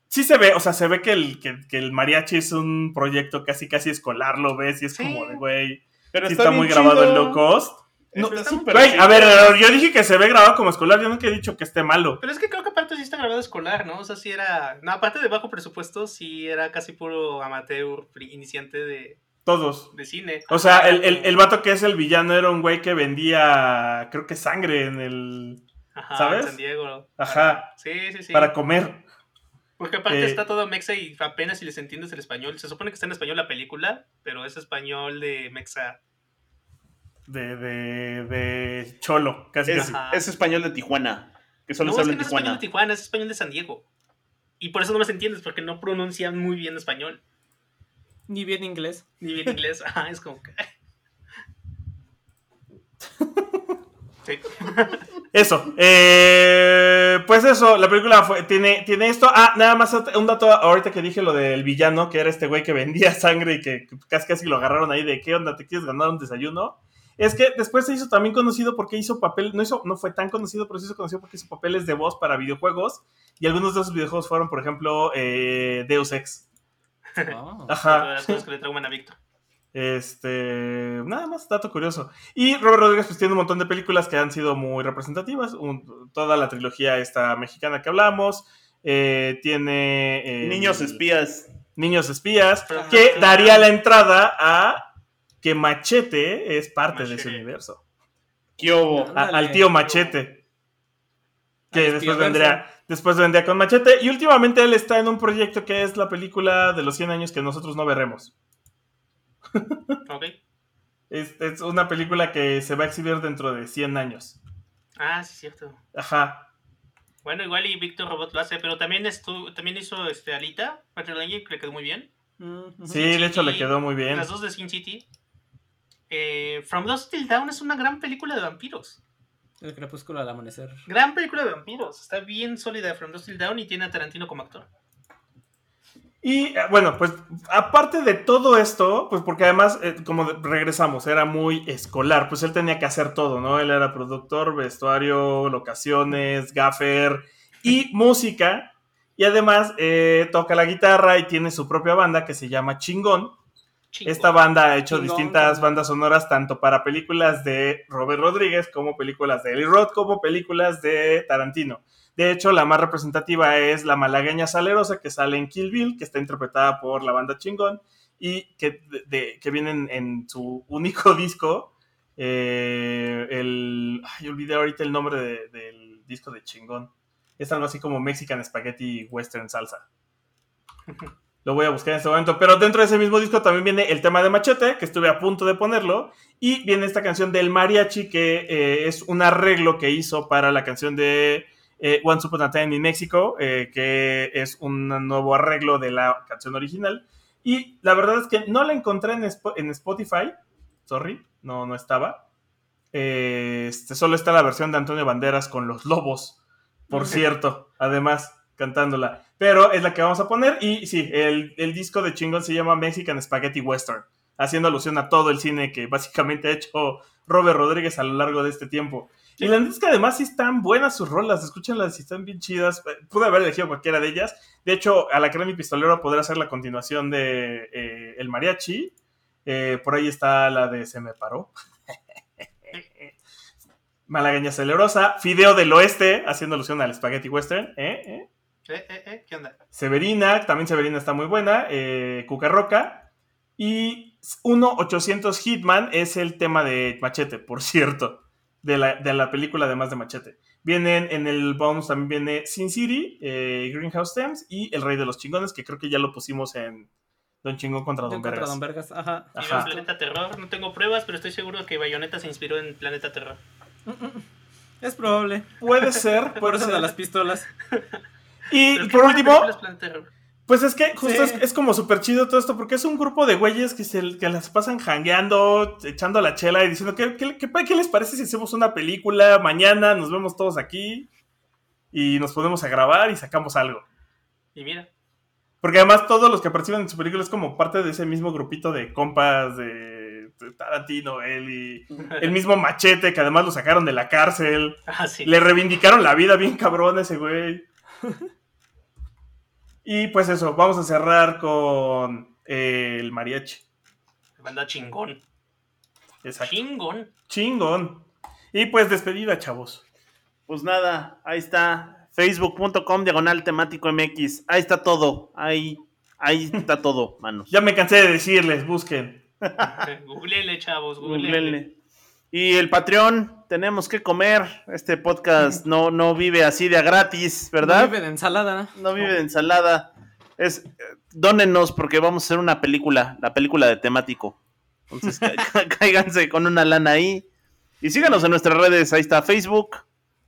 sí se ve, o sea, se ve que el, que, que el mariachi es un proyecto casi casi escolar, lo ves y es Sí. como de, güey, Pero sí está muy grabado en low cost. No, Está súper Güey, a ver, yo dije que se ve grabado como escolar, yo nunca he dicho que esté malo. Pero es que creo que aparte sí está grabado escolar, ¿no? O sea, sí era. No, aparte de bajo presupuesto, sí era casi puro amateur, iniciante de, Todos. de cine. O sea, el, el, el vato que es el villano era un güey que vendía, creo que sangre en el... Ajá, ¿sabes? en San Diego. Ajá. Sí, sí, sí. para comer. Porque aparte Eh, está todo mexa y apenas si les entiendes el español. Se supone que está en español la película, pero es español de mexa. De, de, de Cholo, casi Es, casi. Ajá. es español de Tijuana. Que solo no, se es que en no es español Tijuana. de Tijuana, es español de San Diego. Y por eso no los entiendes, porque no pronuncian muy bien español. Ni bien inglés. Ni bien inglés. Ajá, es como que... Sí. Eso. eh, pues eso, la película fue- tiene, tiene esto. Ah, nada más un dato ahorita que dije lo del villano, que era este güey que vendía sangre y que casi casi lo agarraron ahí de qué onda, te quieres ganar un desayuno. Es que después se hizo también conocido porque hizo papel, no hizo, no fue tan conocido, pero se hizo conocido porque hizo papeles de voz para videojuegos. Y algunos de esos videojuegos fueron, por ejemplo, eh, Deus Ex. Oh. Otra de Ajá. las cosas que le trauman a Víctor. Este, nada más, dato curioso. Y Robert Rodríguez pues tiene un montón de películas que han sido muy representativas. Un- toda la trilogía esta mexicana que hablamos. eh, tiene... eh, Niños espías. Niños espías. Ajá. Que daría la entrada a que Machete es parte de ese universo. ¿Qué hubo? A- Ándale. al tío Machete. Que después vendría, después vendría con Machete. Y últimamente él está en un proyecto que es la película de los 100 años que nosotros no veremos. Ok. Es, es una película que se va a exhibir dentro de 100 años. Ah, sí, es cierto. Ajá. Bueno, igual y Víctor Robot lo hace, pero también, estu también hizo este, Alita, Patrick Lange, que le quedó muy bien. Mm. Sí, de hecho le quedó muy bien. Las dos de Sin City. Eh, From Dusk Till Dawn es una gran película de vampiros. El crepúsculo al amanecer. Gran película de vampiros. Está bien sólida From Dusk Till Dawn y tiene a Tarantino como actor. Y eh, bueno, pues aparte de todo esto, pues porque además, eh, como regresamos, era muy escolar, pues él tenía que hacer todo, ¿no? Él era productor, vestuario, locaciones, gaffer y música. Y además eh, toca la guitarra y tiene su propia banda que se llama Chingón. Chingo. Esta banda ha hecho Chingón, distintas bandas sonoras tanto para películas de Robert Rodríguez como películas de Eli Roth como películas de Tarantino. De hecho, la más representativa es la malagueña salerosa que sale en Kill Bill, que está interpretada por la banda Chingón y que, de- de- que viene en, en su único disco. eh, el, ay, olvidé ahorita el nombre de- del disco de Chingón. Es algo así como Mexican Spaghetti Western Salsa. Lo voy a buscar en este momento. Pero dentro de ese mismo disco también viene el tema de Machete, que estuve a punto de ponerlo. Y viene esta canción del mariachi, que eh, es un arreglo que hizo para la canción de eh, Once Upon a Time in Mexico, eh, que es un nuevo arreglo de la canción original. Y la verdad es que no la encontré en Spotify. Sorry, no, no estaba. Eh, este, solo está la versión de Antonio Banderas con los lobos, por cierto, además cantándola. Pero es la que vamos a poner. Y sí, el, el disco de chingón se llama Mexican Spaghetti Western, haciendo alusión a todo el cine que básicamente ha hecho Robert Rodríguez a lo largo de este tiempo. Y la neta es que además sí están buenas sus rolas, escúchenlas, si están bien chidas. Eh, Pude haber elegido cualquiera de ellas. De hecho, a la Crema Pistolero podrá hacer la continuación de eh, El Mariachi. Eh, por ahí está la de Se me paró. Malagueña Celerosa. Fideo del Oeste, haciendo alusión al Spaghetti Western. ¿eh? ¿Eh? Eh, eh, ¿Qué onda? Severina, también Severina está muy buena. Eh, Cucarroca. Y 1-800 Hitman es el tema de Machete, por cierto. De la, de la película, además de Machete. Vienen en el bonus también viene Sin City, eh, Greenhouse Thames y El Rey de los Chingones, que creo que ya lo pusimos en Don Chingón contra Don Contra Vergas. Don Vergas, ajá. Y Ajá. veo Planeta Terror. No tengo pruebas, pero estoy seguro que Bayonetta se inspiró en Planeta Terror. Es probable. Puede ser, Por puede eso ser. de las pistolas. Y por último. Pues es que justo Sí. es, es como súper chido todo esto, porque es un grupo de güeyes que se que las pasan jangueando, echando la chela y diciendo, ¿qué, qué, qué- qué les parece si hacemos una película mañana? Nos vemos todos aquí y nos ponemos a grabar y sacamos algo. Y mira, Porque además todos los que participan en su película es como parte de ese mismo grupito de compas de, de Tarantino, él y el mismo Machete, que además lo sacaron de la cárcel. ah, sí. Le reivindicaron la vida bien cabrón a ese güey. y pues eso, vamos a cerrar con eh, el mariachi. Banda chingón. Exacto. Chingón. Chingón. Y pues despedida, chavos. Pues nada, ahí está. Facebook.com diagonal temático MX. Ahí está todo. Ahí, ahí está todo, manos. Ya me cansé de decirles, busquen. Googlele, chavos, googlele. Googleenle. Y el Patreon, tenemos que comer. Este podcast no, no vive así de a gratis, ¿verdad? No vive de ensalada. No vive de ensalada. Es, eh, dónenos porque vamos a hacer una película, la película de temático. Entonces, cáiganse con una lana ahí. Y síganos en nuestras redes, ahí está Facebook.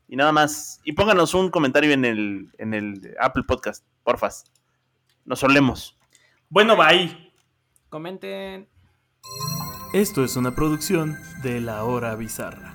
Y nada más. Y pónganos un comentario en el, en el Apple Podcast, porfas. Nos solemos. Bueno, bye. Comenten. Esto es una producción de La Hora Bizarra.